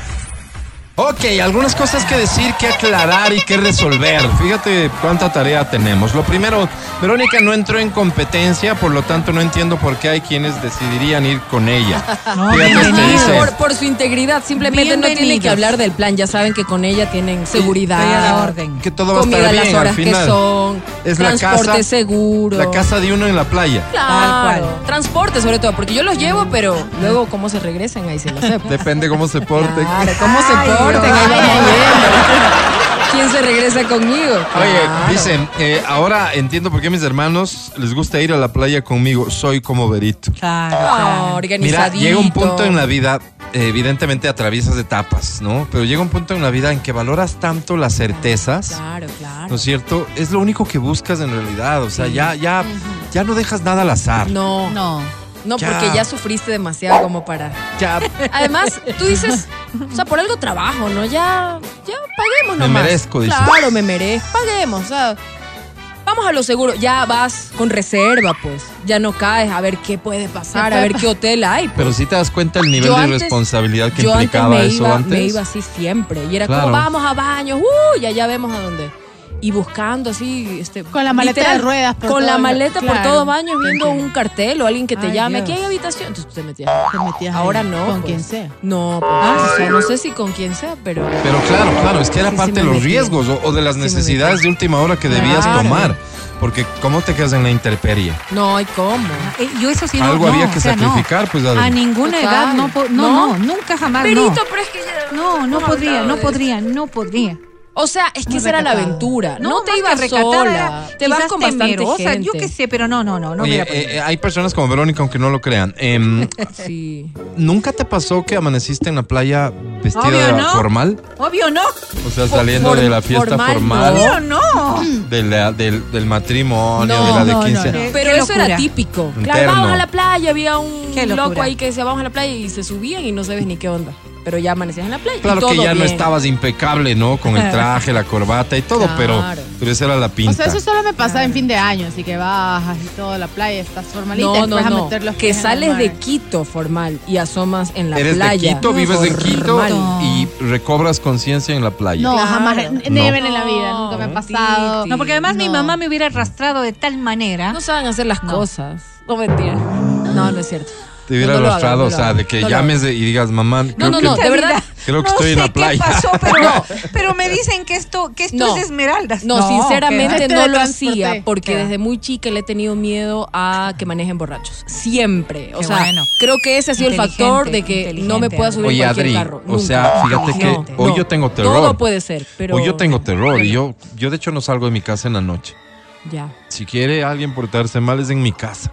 Ok, algunas cosas que decir, que aclarar y que resolver. Fíjate cuánta tarea tenemos. Lo primero, Verónica no entró en competencia, por lo tanto no entiendo por qué hay quienes decidirían ir con ella. No, Fíjate, este dice, Por, por su integridad, simplemente no tienen que hablar del plan, ya saben que con ella tienen seguridad. La orden. que todo va a estar bien las al horas que final. son, Es la transporte casa- seguro. La casa de uno en la playa. Claro, Tal cual. transporte sobre todo, porque yo los llevo, pero luego cómo se regresan ahí se lo sé. Depende cómo se porte. Claro, cómo se Ay, porten, Dios. ahí vamos viendo. ¿Quién se regresa conmigo? Oye, Claro. dicen, eh, ahora entiendo por qué a mis hermanos les gusta ir a la playa conmigo. Soy como Berito. Claro, Ah, claro. Mira, organizadito. llega un punto en la vida, eh, evidentemente atraviesas etapas, ¿no? Pero llega un punto en la vida en que valoras tanto las certezas, Claro, claro. ¿no es cierto? Es lo único que buscas en realidad, o sea, ya, ya, ya no dejas nada al azar. No, no, No. Ya. porque ya sufriste demasiado como para. Ya Además, tú dices, o sea, por algo trabajo, ¿no? Ya, ya paguemos Me nomás. merezco, dices. Claro, me merezco, paguemos, o sea. Vamos a lo seguro, ya vas con reserva, pues. Ya no caes a ver qué puede pasar, a ver qué hotel hay. pues. pero si te das cuenta el nivel Yo de antes- responsabilidad que Yo antes implicaba me eso iba, antes. me iba así siempre. Y era Claro. como, vamos a baños, uh, y allá vemos a dónde. Y buscando así, este, Con la maleta de ruedas por Con la maleta por todo baños, te viendo un cartel o alguien que te Ay, llame. Dios. Aquí hay habitación. Entonces tú te metías. Te metías ahí, Ahora no. Con pues. quien sea. No, pues, Ah, o sea, sí. no sé si con quien sea, pero. Pero claro, claro, es que era Sí, parte sí de los metí. riesgos o, o de las Sí necesidades de última hora que debías Claro. tomar. Porque ¿cómo te quedas en la intemperie? No hay cómo. Eh, yo eso sí no- Algo no, había que o sea, no. sacrificar, pues, Adel. A ninguna Total. edad no, no, ¿No? no, nunca jamás Perito, no. pero es que ya. No, no podría, no podría, no podría. O sea, es que esa era la aventura. No, te más ibas sola. Te vas con bastante gente. Yo qué sé, pero no, no, no, no. Oye, eh, eh, hay personas como Verónica, aunque no lo crean. em, Sí. ¿Nunca te pasó que amaneciste en la playa vestida Obvio, ¿no? formal? Obvio no, O sea, saliendo For- de la fiesta formal, formal, obvio no. de la- del, del matrimonio, No, de la de no, 15 no, no. Pero Qué eso era típico. Interno. Claro, vamos a la playa, había un loco ahí que decía vamos a la playa y se subían y no sabes ni qué onda. Pero ya amanecías en la playa. y Claro que ya no estabas impecable, ¿no? Con el traje, la corbata y todo, pero, Claro. pero esa era la pinta. O sea, eso solo me pasa en fin de año, así que bajas y todo, la playa, estás formalita. No, y no, a no. meter los Que sales de. Quito formal y asomas en la Eres playa. de Quito, vives en Quito y recobras conciencia en la playa. No, Claro. jamás. No. Never en la vida, nunca me ha pasado. No, porque además mi mamá me hubiera arrastrado de tal manera. No saben hacer las No. cosas. No mentira. No, no es cierto. Te hubiera No, no arrastrado, hagan, no o sea, de que No llames de- y digas, mamá, creo No, no, que, no, de verdad. creo que no estoy en la playa. qué pasó, pero, No. pero me dicen que esto, que esto No. es esmeraldas. No, sinceramente Te no lo hacía porque Queda. desde muy chica le he tenido miedo a que manejen borrachos. Siempre. O Qué sea, bueno. creo que ese ha sido el factor de que no me pueda subir Oye, cualquier Adri, carro. o Nunca. sea, fíjate que No, hoy yo tengo terror. Todo puede ser, pero. Hoy yo tengo terror y yo, yo de hecho no salgo de mi casa en la noche. Ya. Si quiere alguien portarse mal es en mi casa.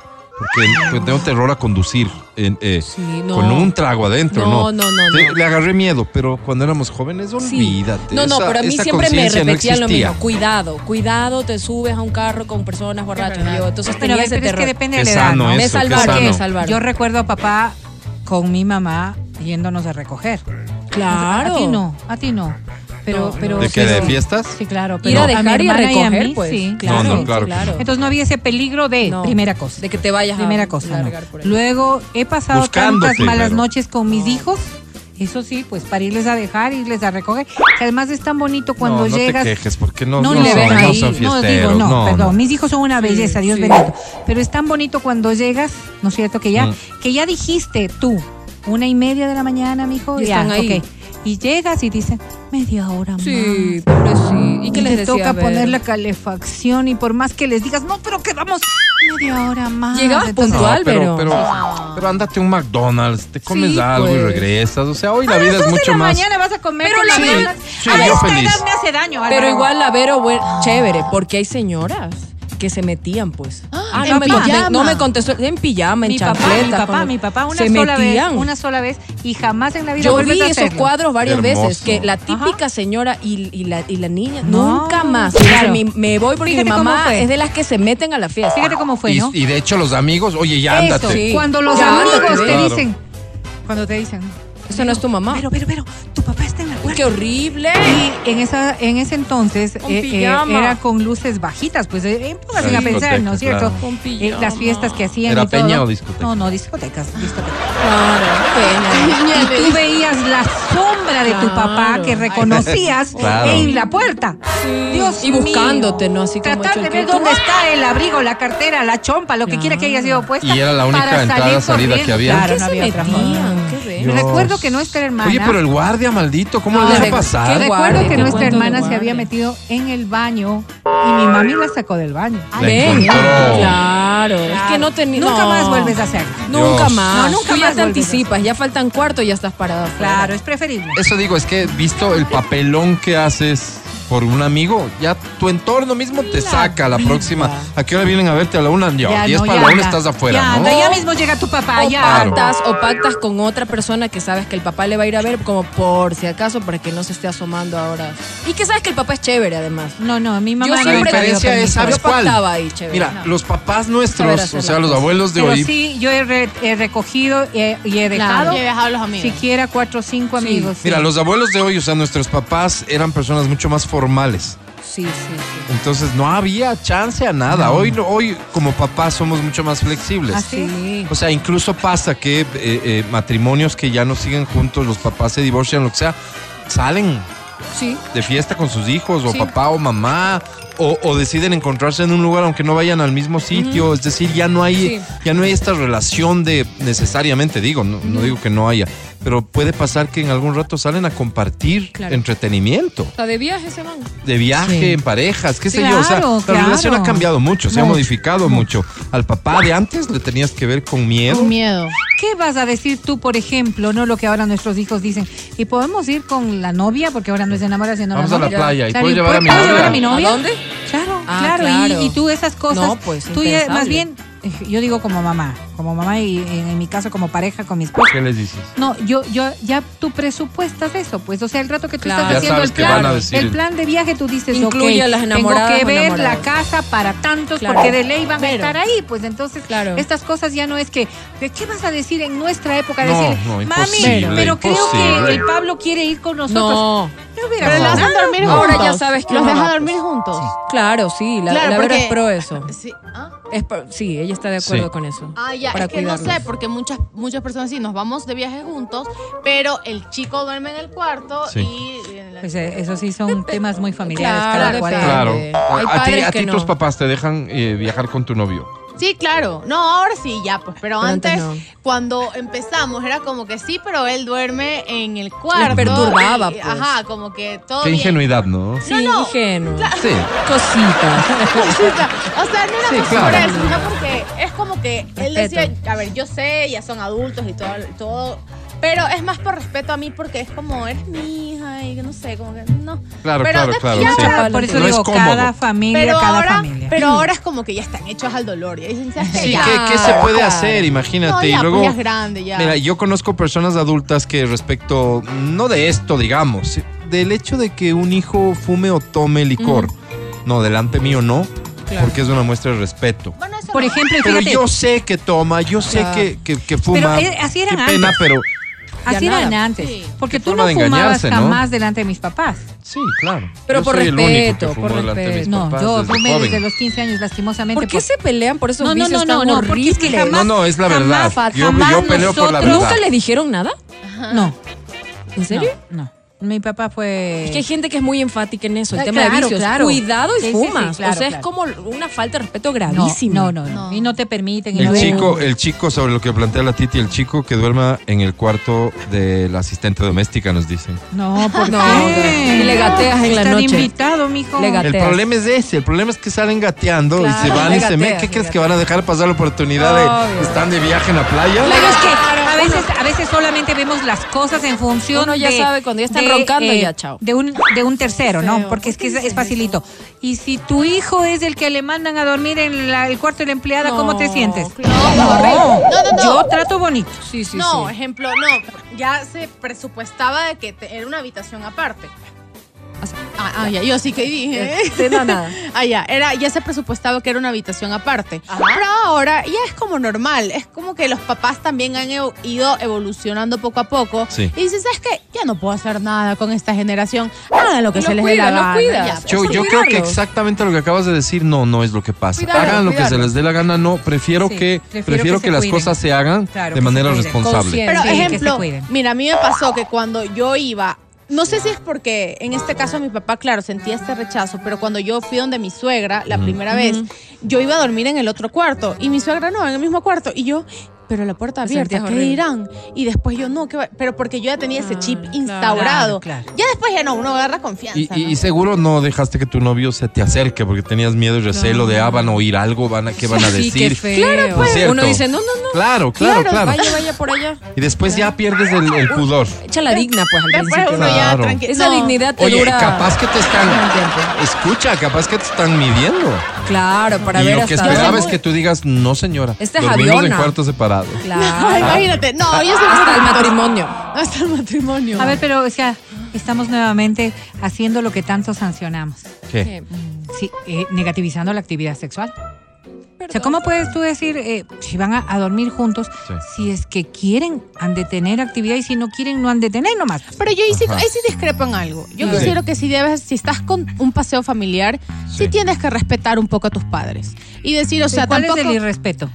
Porque pues, tengo terror a conducir en, eh, Sí, no. con un trago adentro, ¿no? No, no, no, Te- no. Le agarré miedo, pero cuando éramos jóvenes, Sí. olvídate. No, no, esa- pero a mí siempre me no repetían lo mismo. Cuidado, cuidado, te subes a un carro con personas borrachas. Y yo, entonces Pero, tenía ese pero es que terror. depende Qué de la edad, ¿no? eso, me qué salvaron, salvaron. Yo recuerdo a papá con mi mamá yéndonos a recoger. Claro. A ti no, a ti no. Pero, No, pero, ¿De qué? ¿De fiestas? Sí, claro. Ir Pero a a dejar y a y a recoger, mí, pues. sí. Claro, No, no, claro. sí, claro. Entonces no había ese peligro de No. primera cosa. De que te vayas a Primera cosa. no. por ahí. Luego he pasado tantas malas noches con mis hijos. Eso sí, pues para irles a dejar, irles a recoger. Que además es tan bonito cuando no, no llegas. te quejes, porque no, no, no, le son, ahí. son no, digo, no, no, perdón. no. Mis hijos son una belleza, Dios sí. bendito. Pero es tan bonito cuando llegas, ¿no es cierto? Que ya, Mm. que ya dijiste tú, una y media de la mañana, mijo, Y ya, están ahí. ok. Y llegas y dicen, media hora más. Sí, pobre sí. ¿Y qué Y les te decía? toca poner la calefacción y por más que les digas, no, pero quedamos media hora más. Llegabas puntual. No, pero, pero- pero, pero ándate a un McDonald's, te comes Sí, algo y pues. regresas. O sea, hoy la vida es mucho la más. mañana vas a comer Pero con la la verdad- verdad. Sí, a yo esta feliz. edad me hace daño. Pero Álvaro. igual la Vero, buen- chévere, porque hay señoras que se metían, pues. Ah, ¿en no, me no contestó. En pijama, en mi papá, mi papá, con- mi papá, una se sola metían. vez, una sola vez y jamás en la vida Yo vi a esos cuadros varias Hermoso. veces, que la típica señora y, y la, y la niña, No, nunca más. claro. Dice, "Mi- me voy porque Fíjate mi mamá es de las que se meten a la fiesta. Fíjate cómo fue, Y, ¿no? y de hecho, los amigos, oye, ya Eso, ándate. sí. cuando los Ya, amigos te claro. dicen, cuando te dicen, Eso no es tu mamá. pero, pero, pero, tu papá está qué horrible. Y en esa en ese entonces Con eh, eh, era con luces bajitas, pues eh, pónganse a pensar, ¿no es cierto? claro. Con Eh, las fiestas que hacían ¿Era y todo. peña o discoteca? No, no, discotecas, discotecas. Claro, qué pena. Y tú veías la sombra de tu Claro. papá que reconocías Claro. en la puerta. Dios Y buscándote, mío. ¿no? Así como Tratar de ver dónde está el abrigo, la cartera, la chompa, lo que quiera que haya sido puesta. Y era la única para entrada, salir salida que había. Claro, ¿Qué no se había otra forma. Recuerdo que nuestra hermana. Oye, pero el guardia, maldito, ¿cómo No, deja recu- pasar? qué Recuerdo que nuestra hermana se había metido en el baño y mi mami la sacó del baño. Encontró. Claro, es que no tenía. Nunca no. más vuelves a hacerlo. Nunca más. No, nunca Tú ya más te anticipas, ya faltan cuarto y ya estás parado. Claro, es preferible. Eso digo, es que visto el papelón que haces por un amigo, ya tu entorno mismo te La saca a la vida. próxima. ¿A qué hora vienen a verte? A la una, ya, Ya, 10 no, para ya la una estás afuera, ya, ¿no? anda, ya mismo llega tu papá, O ya. Pactas, o pactas con otra persona que sabes que el papá le va a ir a ver, como por si acaso, para que no se esté asomando ahora. Y que sabes que el papá es chévere, además. No, no, mi mamá Yo no siempre- me La diferencia es. ¿sabes Yo cuál? pactaba ahí, chévere. Mira, No. los papás nuestros, o sea, los abuelos de Pero hoy, sí, yo he, re- he recogido y he dejado Y he dejado a los amigos. siquiera cuatro o cinco Sí. amigos. sí. mira, los abuelos de hoy, o sea, nuestros papás eran personas mucho más formales. Sí, sí, sí. Entonces no había chance a nada. Hoy, no- hoy como papás somos mucho más flexibles. ¿Ah, sí? Sí. O sea, incluso pasa que eh, eh, matrimonios que ya no siguen juntos, los papás se divorcian, lo que sea, salen Sí. de fiesta con sus hijos, o Sí. papá o mamá, o, o deciden encontrarse en un lugar aunque no vayan al mismo sitio. Es decir, ya no hay, Sí. ya no hay esta relación de necesariamente, digo, no, no digo que no haya, pero puede pasar que en algún rato salen a compartir Claro. entretenimiento. O sea, de viaje se van. De viaje, Sí. en parejas, qué sé yo. O sea, la claro. relación ha cambiado mucho, se ha modificado mucho. Al papá de antes le tenías que ver con miedo. Con miedo. ¿Qué vas a decir tú, por ejemplo, no lo que ahora nuestros hijos dicen? ¿Y podemos ir con la novia? Porque ahora no es enamora, sino Vamos la a la novia. playa y puedo llevar a mi ¿puedo novia. llevar a mi novia? ¿A dónde? Claro, Ah, claro, y- claro. Y, tú esas cosas, No, pues, tú ya- más bien yo digo como mamá, como mamá y en, en mi caso como pareja con mi esposo. ¿Qué les dices? No, yo, yo, ya tú presupuestas eso, pues, o sea, el rato que tú Claro. estás Ya haciendo sabes el que van a plan, decir- el plan de viaje, tú dices, Incluye ok, a las tengo enamoradas que o ver la casa para tantos, Claro. porque de ley van a estar ahí, pues, entonces, Claro. estas cosas ya no es que, ¿de ¿qué vas a decir en nuestra época? No, Decir, no, mami, pero creo imposible. que el Pablo quiere ir con nosotros. No, No hubiera Pero los dormir Ahora juntos. ya sabes que Los deja va, dormir juntos. claro, sí, la, Claro, la verdad es pro eso. Sí. ¿Ah? Es pro- sí, ella está de acuerdo Sí. con eso. Ah, ya, para es que no sé, porque muchas muchas personas sí, nos vamos de viaje juntos, pero el chico duerme en el cuarto Sí. y... en la- Pues eh, eso sí son temas muy familiares, Claro, cada cual. Claro. Hay a ti, a que ti no. tus papás te dejan eh, viajar con tu novio. Sí, claro. No, ahora sí, ya, pues. Pero, Pero antes antes, no. cuando empezamos, era como que sí, pero él duerme en el cuarto. perturbaba, y- pues. Ajá, como que todo Qué bien. ingenuidad, ¿no? Sí, No, no. ingenuo. Sí. Cositas. O sea, no era Sí, por eso, sino porque es como que él decía, a ver, yo sé, ya son adultos y todo, todo, pero es más por respeto a mí porque es como, eres mi hija y que no sé, como que no. Claro, Pero claro, claro. ya sí. ahora- Por eso No es digo, cómodo. cada familia, Pero cada ahora, familia. pero ahora es como que ya están hechos al dolor. Y. Sí, Ya. ¿qué, qué se puede hacer? Imagínate. No, y ya, luego, pues ya es grande, ya. mira, yo conozco personas adultas que respecto, no de esto, digamos, del hecho de que un hijo fume o tome licor, no, delante mío no, Claro. porque es una muestra de respeto. Bueno, eso Por ejemplo, Pero fíjate, yo sé que toma, yo sé Claro. que, que, que fuma. Pero, eh, así eran Qué pena, antes. pero así Ya eran nada. antes. Sí. Porque Qué tú no fumabas engañarse, ¿no? jamás delante de mis papás. sí, claro. Pero Yo por respeto, por respeto. No, papás yo fumé desde los 15 años, lastimosamente. ¿Por qué por- se pelean por esos No, no, vicios no, tan no, no, porque es que horribles? jamás- No, no, es la jamás, verdad. Yo, jamás yo peleo por la nosotros- verdad. ¿Nunca le dijeron nada? No, ¿En serio? no, no. Mi papá fue... Es que hay gente que es muy enfática en eso, el Ah, tema de claro, vicios. claro. Cuidado y Sí, sí, sí, fumas. claro, o sea, claro. es como una falta de respeto no, gravísima. no, no, no. No. Y no te permiten. El no chico, el chico sobre lo que plantea la Titi, el chico que duerma en el cuarto de la asistente doméstica, nos dicen. No, ¿por No, qué? y le gateas en la noche. invitado, mijo. Le gateas. El problema es ese, el problema es que salen gateando y Claro, se van le y se me. gateas, ¿Qué crees que van a dejar pasar la oportunidad de están de viaje en la playa? Pero es que veces, a veces solamente vemos las cosas en función Uno ya de- sabe, cuando ya están de, roncando, ya, chao. De un, de un tercero, ¿no? Porque es que es, ¿Por qué es facilito. Y si tu hijo es el que le mandan a dormir en la- el cuarto de la empleada, ¿cómo te sientes? claro. No, no, no. Yo trato bonito. Sí, sí, no, sí. ejemplo, no. Ya se presupuestaba de que te- era una habitación aparte. Ah, ah, ya, yo sí que dije. Sí, no, nada. Ah, ya, era, ya se presupuestaba que era una habitación aparte. Ajá. Pero ahora ya es como normal. Es como que los papás también han evo- ido evolucionando poco a poco. Sí. Y dices, ¿sabes qué? Ya no puedo hacer nada con esta generación. Hagan lo que Lo se les dé la gana. Ya, Yo, creo que exactamente lo que acabas de decir, no, no es lo que pasa. Hagan lo que se les dé la gana, no. Prefiero Sí, que, prefiero prefiero que las cuiden. cosas se hagan Claro, de manera responsable. Pero ejemplo, mira, a mí me pasó que cuando yo iba, no sé si es porque en este caso mi papá, claro, sentía este rechazo, pero cuando yo fui donde mi suegra la primera vez, yo iba a dormir en el otro cuarto y mi suegra no, en el mismo cuarto. Y yo, pero la puerta abierta, ¿qué horrible. dirán? Y después yo, no, ¿qué va? pero porque yo ya tenía ese Ah, chip claro. instaurado. Claro, claro. Ya después ya no, uno agarra confianza. Y, y- ¿no? y seguro no dejaste que tu novio se te acerque porque tenías miedo y recelo de, ah, van a oír algo, van a, ¿qué van a Sí, qué decir? feo. Claro, pues. Uno dice, no, no, no. Claro, claro, claro. Vaya, vaya por allá. Y después ya pierdes el, el pudor. Echa la digna, pues, al Después principio. uno ya Claro. tranquilo. Esa dignidad te Oye, dura. capaz que te están. Escucha, capaz que te están midiendo. Claro, para y ver lo que hasta esperaba dónde. es que tú digas, no, señora. Esta es dormimos en cuartos separados. Claro. Ay, imagínate, no, yo soy Hasta el matrimonio. Hasta el matrimonio. A ver, pero, o sea, estamos nuevamente haciendo lo que tanto sancionamos. ¿Qué? Sí, eh, negativizando la actividad sexual. O sea, ¿cómo puedes tú decir eh, si van a, a dormir juntos, Sí. si es que quieren, han de tener actividad y si no quieren, no han de tener nomás? Pero yo ahí sí, ahí sí discrepo en algo. Yo Sí. considero que si debes, si estás con un paseo familiar, sí. Sí. tienes que respetar un poco a tus padres. Y decir, o sea, ¿Cuál tampoco. es el irrespeto?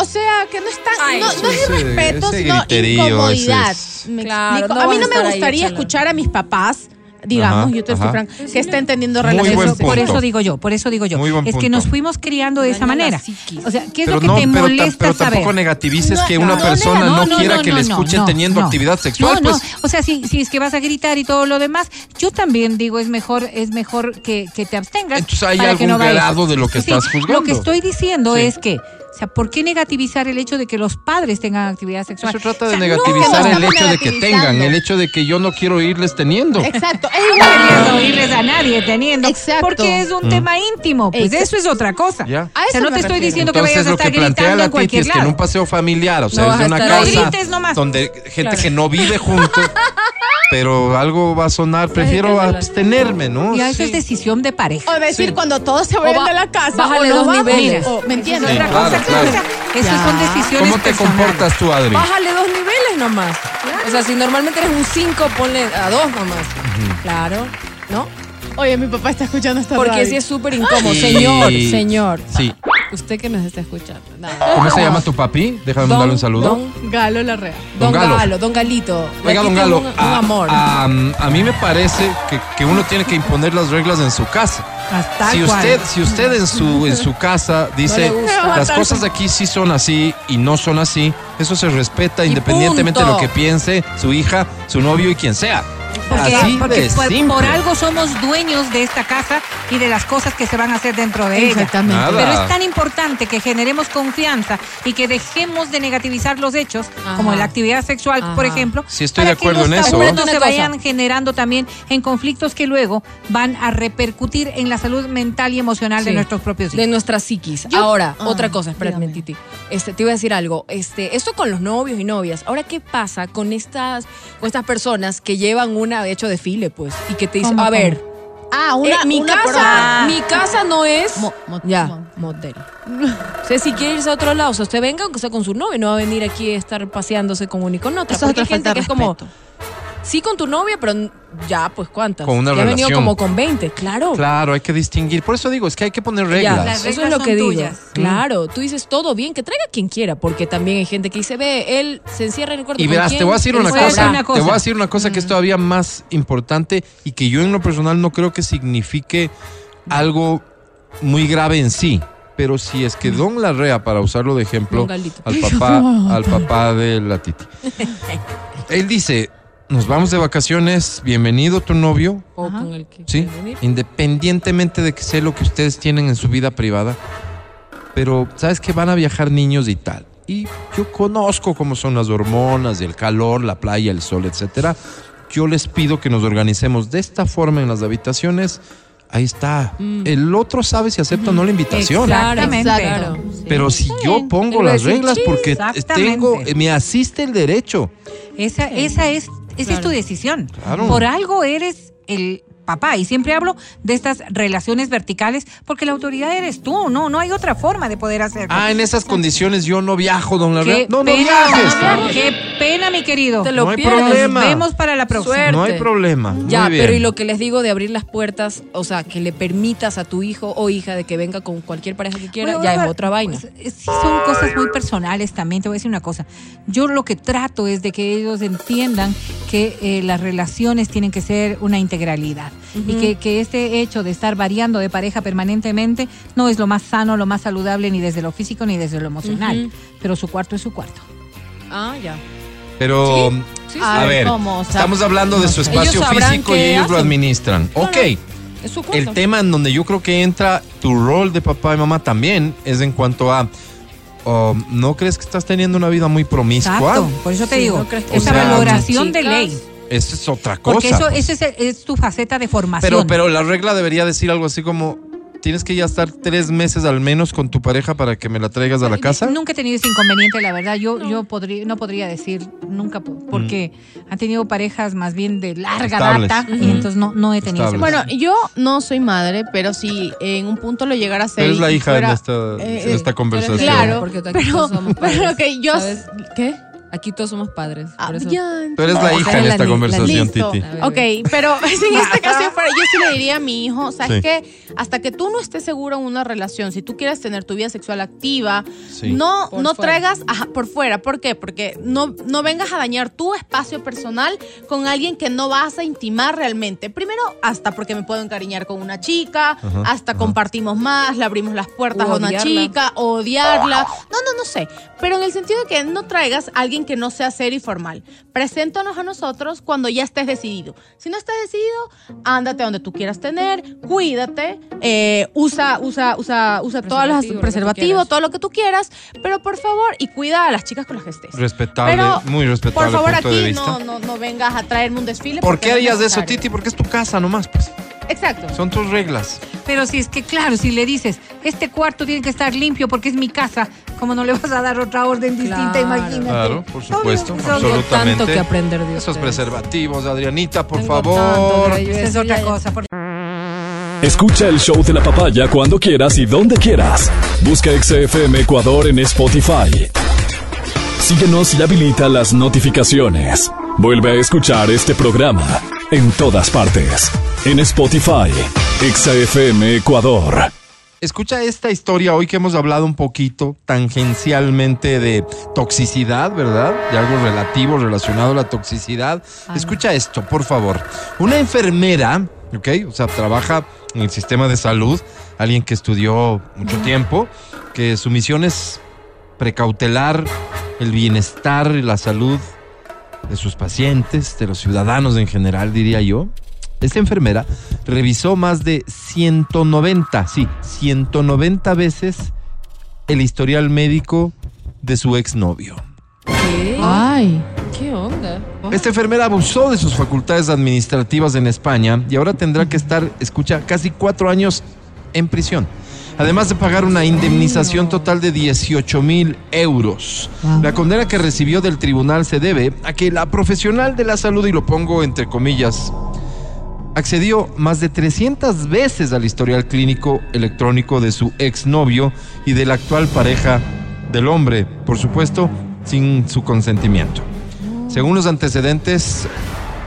O sea, que no es tan. Ay, no, es irrespeto, ese sino griterío, incomodidad. ¿Me Claro, no a mí no me ahí gustaría escuchar a mis papás, digamos, Ajá, yo te estoy franca, que estén teniendo Muy relaciones Por eso, digo yo, por eso digo yo. Muy buen es que punto. nos fuimos criando de esa manera. O sea, ¿qué es Pero lo que no, te pero, ta- molesta pero saber? tampoco negativices No, que una no, persona no, no, no, quiera no, que no, le escuchen no, teniendo no. actividad sexual, No, no. pues. O sea, si, si es que vas a gritar y todo lo demás, yo también digo, es mejor, es mejor que, que te abstengas. Entonces hay para que algún grado de lo que Sí, estás juzgando. Lo que estoy diciendo Sí. es que sea, ¿por qué negativizar el hecho de que los padres tengan actividad sexual? Eso trata O de sea, negativizar no, el hecho de que tengan, el hecho de que yo no quiero irles teniendo. Exacto. Es No igual. deberías oírles a nadie teniendo. Exacto. Porque es un tema íntimo. Pues Exacto. eso es otra cosa. Ya. A O sea, eso no te estoy diciendo que Entonces vayas a lo estar que plantea gritando la en Titi cualquier es que en un paseo familiar, o sea, No es de una casa donde gente que no vive junto, pero algo va a sonar, prefiero abstenerme, ¿no? Ya, eso Sí. es decisión de pareja. O decir Sí. cuando todos se vayan ba- de la casa. bájale o dos vamos, niveles. o- ¿Me entiendes? Sí, Otra claro, cosa, claro. o sea, Esas Ya. son decisiones ¿Cómo te personales. comportas tú, Adri? Bájale dos niveles nomás. O sea, si normalmente eres un 5, ponle a dos nomás. Claro, ¿no? Oye, mi papá está escuchando esta Porque radio. si es súper incómodo. Señor, señor. Sí. Usted que nos está escuchando. ¿Cómo se llama tu papi? Déjame mandarle un saludo. Don, Galo Larrea. don Don Galo. Galo. Don Galito. Oiga, don Galo, Un, un a, amor. a- a mí me parece que, que uno tiene que imponer las reglas en su casa. Hasta Si cual. usted, si usted en su, en su casa dice las cosas aquí sí son así y no son así, eso se respeta Y independientemente de lo que piense su hija, su novio y quien sea. Porque, así porque de por, simple. por algo somos dueños de esta casa y de las cosas que se van a hacer dentro de ella. Exactamente. Nada. Pero es tan importante que generemos confianza y que dejemos de negativizar los hechos, Ajá. como la actividad sexual, Ajá. por ejemplo. Sí, estoy para de acuerdo que los en eso. no se vayan generando también en conflictos que luego van a repercutir en la salud mental y emocional de nuestros propios de hijos. nuestra psiquis. Yo- Ahora, Ah, otra cosa, espérame, dígame. Titi. Este, te iba a decir algo. Este, esto con los novios y novias. Ahora, ¿qué pasa con estas, con estas personas que llevan una, de hecho, desfile, pues? Y que te ¿Cómo, a cómo? ver, Ah, eh, una, mi una por casa, mi casa no es. Mo- ya, mo- motel. O sea, si quiere irse a otro lado, o sea, usted venga, aunque sea con su novio, no va a venir aquí a estar paseándose con una y con otra. Eso es Porque hay gente que es como. Sí con tu novia, pero ya, pues, ¿cuántas? Con una ya ha venido relación. como con 20, claro. Claro, hay que distinguir. Por eso digo, es que hay que poner Ya, reglas. Las eso es reglas lo son que digo. tuyas. Claro, tú dices todo bien, que traiga quien quiera, porque también hay gente que dice, ve, él se encierra en el cuarto Y verás, te voy a decir una cosa, Te voy a decir una cosa que es todavía más importante y que yo en lo personal no creo que signifique algo muy grave en sí. Pero si es que Don Larrea, para usarlo de ejemplo, al papá, al papá de la Titi. Él dice, nos vamos de vacaciones, bienvenido tu novio, O con el que ¿sí? Independientemente de que sé lo que ustedes tienen en su vida privada, pero sabes que van a viajar niños y tal. Y yo conozco cómo son las hormonas, el calor, la playa, el sol, etcétera. Yo les pido que nos organicemos de esta forma en las habitaciones. Ahí está. El otro sabe si acepta o no la invitación. Exactamente. Claro. Pero si yo pongo las reglas "Sí, porque tengo, me asiste el derecho. Esa, esa es, esa es tu decisión. Claro. Por algo eres el papá. Y siempre hablo de estas relaciones verticales porque la autoridad eres tú. No, no hay otra forma de poder hacerlo. Ah, en esas condiciones yo no viajo, don Larrea. Qué No, no pena, viajes. Qué pena, mi querido. Te lo No hay pierdes. problema. Nos vemos para la próxima. Suerte. No hay problema. Ya, Muy bien. pero y lo que les digo de abrir las puertas, o sea, que le permitas a tu hijo o hija de que venga con cualquier pareja que quiera, Bueno, ya Bárbara, es otra vaina. pues, eh, sí, son cosas muy personales también. Te voy a decir una cosa. Yo lo que trato es de que ellos entiendan que eh, las relaciones tienen que ser una integralidad y que, que este hecho de estar variando de pareja permanentemente no es lo más sano, lo más saludable ni desde lo físico ni desde lo emocional. Ujú. Pero su cuarto es su cuarto. Ah, ya. Pero, Sí, a A ver, ¿cómo? O sea, estamos hablando de su espacio físico y ellos lo hacen. administran. No, ok, no, Es su cuarto. el tema en donde yo creo que entra tu rol de papá y mamá también es en cuanto a, oh, ¿no crees que estás teniendo una vida muy promiscua? Exacto. Por eso te Sí, digo, ¿no esa O sea, valoración de ley. Esa es otra cosa. Porque eso, pues. eso es, es tu faceta de formación. pero, pero la regla debería decir algo así como, tienes que ya estar tres meses al menos con tu pareja para que me la traigas a la casa. Nunca he tenido ese inconveniente, la verdad. Yo, yo podría, no podría decir nunca, po- porque han tenido parejas más bien de larga Estables. data y entonces no, no he tenido ese. Bueno, yo no soy madre, pero si en un punto lo llegara a ser. eres la hija fuera- en esta, eh, en esta eres conversación. Claro, Porque aquí pero, somos padres, pero que yo. ¿sabes? ¿Qué? Aquí todos somos padres. Ah, por eso. ya, Tú eres la hija en esta la conversación. Titi. Ok, pero si en este caso fuera, yo sí le diría a mi hijo, ¿sabes Sí. qué? Hasta que tú no estés seguro en una relación, si tú quieres tener tu vida sexual activa, Sí. no, Por no fuera. traigas ajá, por fuera. ¿Por qué? Porque no, no vengas a dañar tu espacio personal con alguien que no vas a intimar realmente. Primero, hasta porque me puedo encariñar con una chica, Ajá, hasta ajá. compartimos más, le abrimos las puertas O a una odiarla. chica, odiarla. No, no, no sé. Pero en el sentido de que no traigas a alguien alguien que no sea serio y formal. Preséntanos a nosotros cuando ya estés decidido. Si no estás decidido, ándate donde tú quieras tener, cuídate, eh, usa, usa, usa, usa todas las Preservativo, lo que tú preservativos, todo lo que tú quieras, pero por favor, y cuida a las chicas con las que estés. Respetable, Pero, muy respetable Por favor, punto de aquí no, no, no vengas a traerme un desfile. ¿Por porque qué no es harías eso, necesario. Titi? Porque es tu casa nomás, pues. Exacto. Son tus reglas. Pero si es que, claro, si le dices, este cuarto tiene que estar limpio porque es mi casa, ¿cómo no le vas a dar otra orden distinta? Claro. Imagínate. Claro, por supuesto, Obvio, absolutamente. tanto que aprender de Esos preservativos, Adrianita, por Tengo favor. Esa es otra cosa. por- Escucha el show de la papaya cuando quieras y donde quieras. Busca XFM Ecuador en Spotify. Síguenos y habilita las notificaciones. Vuelve a escuchar este programa en todas partes. En Spotify, XFM Ecuador. Escucha esta historia hoy que hemos hablado un poquito tangencialmente de toxicidad, ¿verdad? De algo relativo, relacionado a la toxicidad. Escucha esto, por favor. Una enfermera, ¿ok? O sea, trabaja en el sistema de salud, alguien que estudió mucho tiempo, que su misión es precautelar el bienestar y la salud de sus pacientes, de los ciudadanos en general, diría yo. Esta enfermera revisó más de 190, sí, 190 veces el historial médico de su exnovio. ¿Qué? Ay. ¿Qué onda? Esta enfermera abusó de sus facultades administrativas en España y ahora tendrá que estar, escucha, casi cuatro años en prisión. Además de pagar una indemnización total de 18 mil euros. La condena que recibió del tribunal se debe a que la profesional de la salud, y lo pongo entre comillas, accedió más de 300 veces al historial clínico electrónico de su exnovio y de la actual pareja del hombre, por supuesto, sin su consentimiento. Según los antecedentes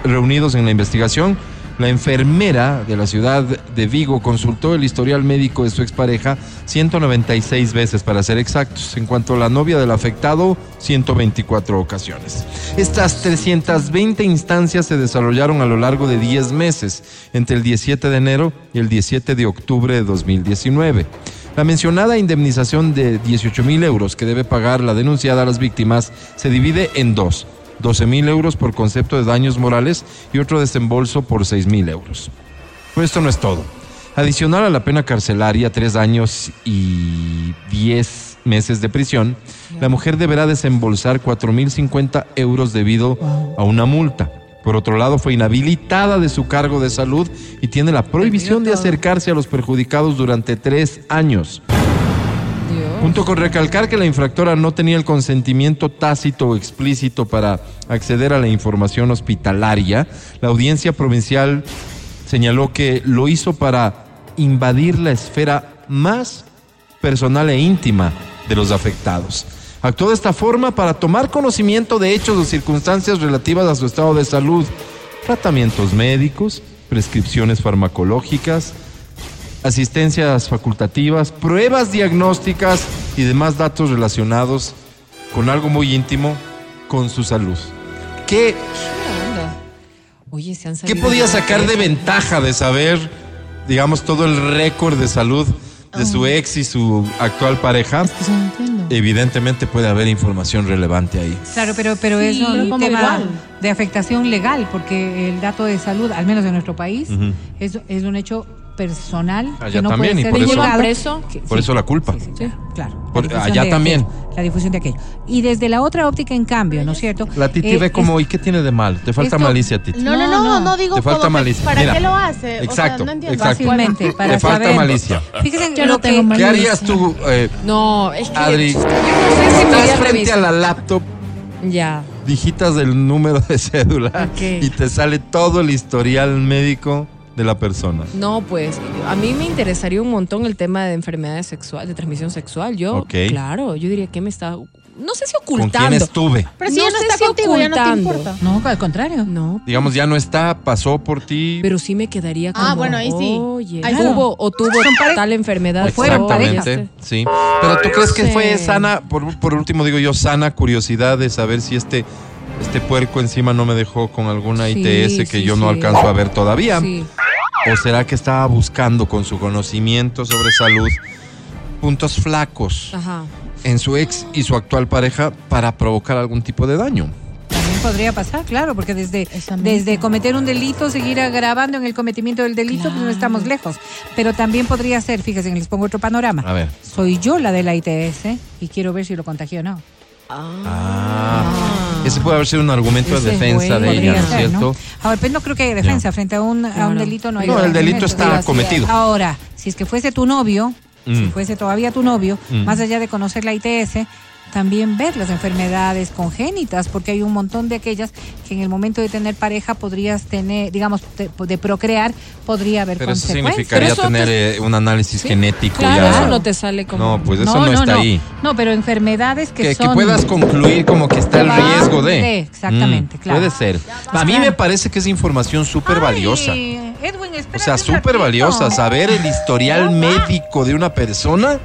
reunidos en la investigación, la enfermera de la ciudad de Vigo consultó el historial médico de su expareja 196 veces para ser exactos, en cuanto a la novia del afectado 124 ocasiones. Estas 320 instancias se desarrollaron a lo largo de 10 meses, entre el 17 de enero y el 17 de octubre de 2019. La mencionada indemnización de 18 mil euros que debe pagar la denunciada a las víctimas se divide en dos. 12 mil euros por concepto de daños morales y otro desembolso por 6 mil euros. Pero esto no es todo. Adicional a la pena carcelaria, tres años y 10 meses de prisión, la mujer deberá desembolsar 4.050 euros debido a una multa. Por otro lado, fue inhabilitada de su cargo de salud y tiene la prohibición de acercarse a los perjudicados durante tres años. Junto con recalcar que la infractora no tenía el consentimiento tácito o explícito para acceder a la información hospitalaria, la audiencia provincial señaló que lo hizo para invadir la esfera más personal e íntima de los afectados. Actuó de esta forma para tomar conocimiento de hechos o circunstancias relativas a su estado de salud, tratamientos médicos, prescripciones farmacológicas, asistencias facultativas, pruebas diagnósticas y demás datos relacionados con algo muy íntimo, con su salud. ¿Qué, ¿Qué onda? Oye, se han qué salido podía sacar de eso. ventaja de saber, digamos, todo el récord de salud de su ex y su actual pareja? Eso no entiendo. Evidentemente puede haber información relevante ahí. Claro, pero, pero Sí, es un tema igual. de afectación legal, porque el dato de salud, al menos en nuestro país, es, es un hecho personal Allá que no también, y puede ser por eso- divulgado. preso. Que- Por eso la culpa. Sí, sí, claro, Por- allá de también. aquello, la difusión de aquello. Y desde la otra óptica, en cambio, ¿no es cierto? La Titi Eh, ve como, es- ¿y qué tiene de mal? Te falta esto- malicia, Titi. No, no, No, no, no, no. digo Te falta como malicia. ¿Para Mira, qué lo hace? O exacto, sea, no entiendo. exacto. fácilmente para Te falta saber. malicia. Fíjense Yo no tengo que- malicia. ¿Qué harías tú, eh, No, es que. Adri? Yo no sé si Estás frente a la laptop, Ya. digitas el número de cédula y te sale todo el historial médico de la persona. No, pues a mí me interesaría un montón el tema de enfermedades sexuales, de transmisión sexual. Yo, claro, yo diría que me está, no sé si ¿Con ocultando. quién estuve? Pero si No ya no sé está si contigo, ya no te ocultando. importa. No, al contrario. No, Digamos, ya no está, pasó por ti. pero sí me quedaría como, Ah, bueno, ahí sí. Oye, Ahí tuvo o tuvo tal enfermedad. fueron parejas. Exactamente, sí. Pero tú crees que fue sana, por, por último digo yo, sana curiosidad de saber si este, este puerco encima no me dejó con alguna Sí, ITS que sí, yo no sí. alcanzo a ver todavía. Sí. ¿O será que estaba buscando con su conocimiento sobre salud puntos flacos Ajá. en su ex y su actual pareja para provocar algún tipo de daño. También podría pasar, claro, porque desde, desde cometer un delito, seguir agravando en el cometimiento del delito, pues no estamos lejos. Pero también podría ser, fíjense, les pongo otro panorama. A ver. Soy yo la de la ITS y quiero ver si lo contagió o no. Ah, ese puede haber sido un argumento Ese de defensa de ella, ¿no es cierto? ¿no? Ahora, pues no creo que haya defensa. Frente a un, a un delito no hay No, el delito está cometido. es. Ahora, si es que fuese tu novio, si Mm. fuese todavía tu novio, Mm. más allá de conocer la ITS, también ver las enfermedades congénitas, porque hay un montón de aquellas que en el momento de tener pareja podrías tener, digamos, de, de procrear, podría haber Pero eso significaría Pero eso tener te- eh, un análisis Sí. genético Claro, ya. eso no te sale como. No, pues eso no, está ahí. No, pero enfermedades que, Que, que son... puedas concluir como que está el riesgo de. de, exactamente, Mm, claro. Puede ser. A mí me parece que es información súper valiosa. Edwin, O sea, súper valiosa. Saber el historial médico de una persona.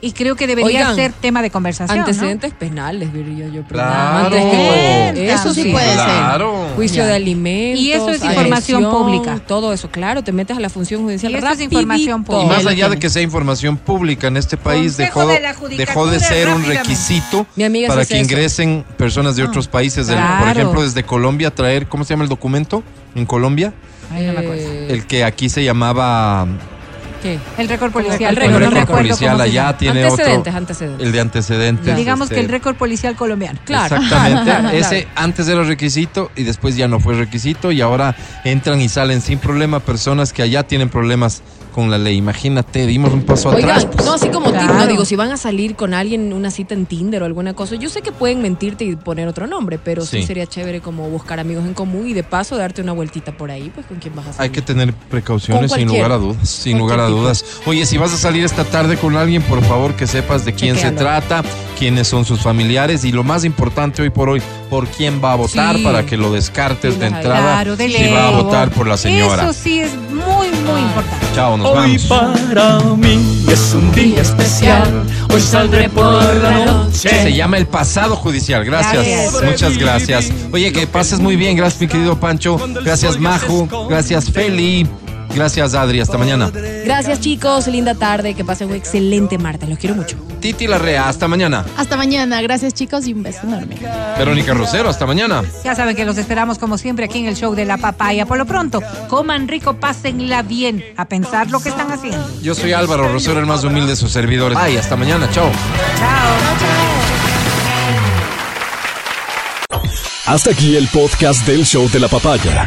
Y creo que debería Oigan, ser tema de conversación. ¿no? Antecedentes penales, diría yo. Claro. Antes que- eso sí puede ser. Juicio Ya. de alimentos. Y eso es información agresión, pública. Todo eso, claro. Te metes a la función judicial. Y eso es información Y pública. más lo allá de que sea información pública en este país, dejó, de dejó de ser un requisito Mi amiga para que eso. ingresen personas de otros países. del- por ejemplo, desde Colombia, traer, ¿cómo se llama el documento? En Colombia, Ay, no me acuerdo. Eh, el que aquí se llamaba ¿Qué? El récord policial. El récord, el policial allá tiene Antecedentes, otro. antecedentes. El de antecedentes. Digamos este, que el récord policial colombiano. Claro. Exactamente. Claro. Ese antes era requisito y después ya no fue requisito y ahora entran y salen sin problema personas que allá tienen problemas con la ley. Imagínate, dimos un paso Oigan, atrás. pues. no, así como tip, Claro. no digo, si van a salir con alguien una cita en Tinder o alguna cosa, yo sé que pueden mentirte y poner otro nombre, pero sí, Sí. sería chévere como buscar amigos en común y de paso darte una vueltita por ahí, pues con quién vas a salir. Hay que tener precauciones sin lugar a dudas, sin lugar a tipo. dudas. Oye, si vas a salir esta tarde con alguien, por favor que sepas de quién se trata, quiénes son sus familiares y lo más importante hoy por hoy, por quién va a votar Sí. para que lo descartes de entrada Claro, de si va a votar por la señora. Eso sí es muy, muy importante. Chao, nos Hoy vamos. para mí es un día especial. Hoy saldré por la noche. Se llama el pasado judicial. Gracias. Gracias. Muchas gracias. Oye, que pases muy bien. Gracias, mi querido Pancho. Gracias, Maju. Gracias, Feli. Gracias, Adri. Hasta mañana. Gracias chicos, linda tarde, que pasen un excelente martes, los quiero mucho. Titi Larrea. Hasta mañana. Hasta mañana. Gracias, chicos, y un beso enorme. Verónica Rosero. Hasta mañana. Ya saben que los esperamos como siempre aquí en el show de la papaya. Por lo pronto, coman rico, pásenla bien, a pensar lo que están haciendo. Yo soy Álvaro Rosero, el más humilde de sus servidores. Ay, hasta mañana. Chao. Hasta aquí el podcast del show de la papaya.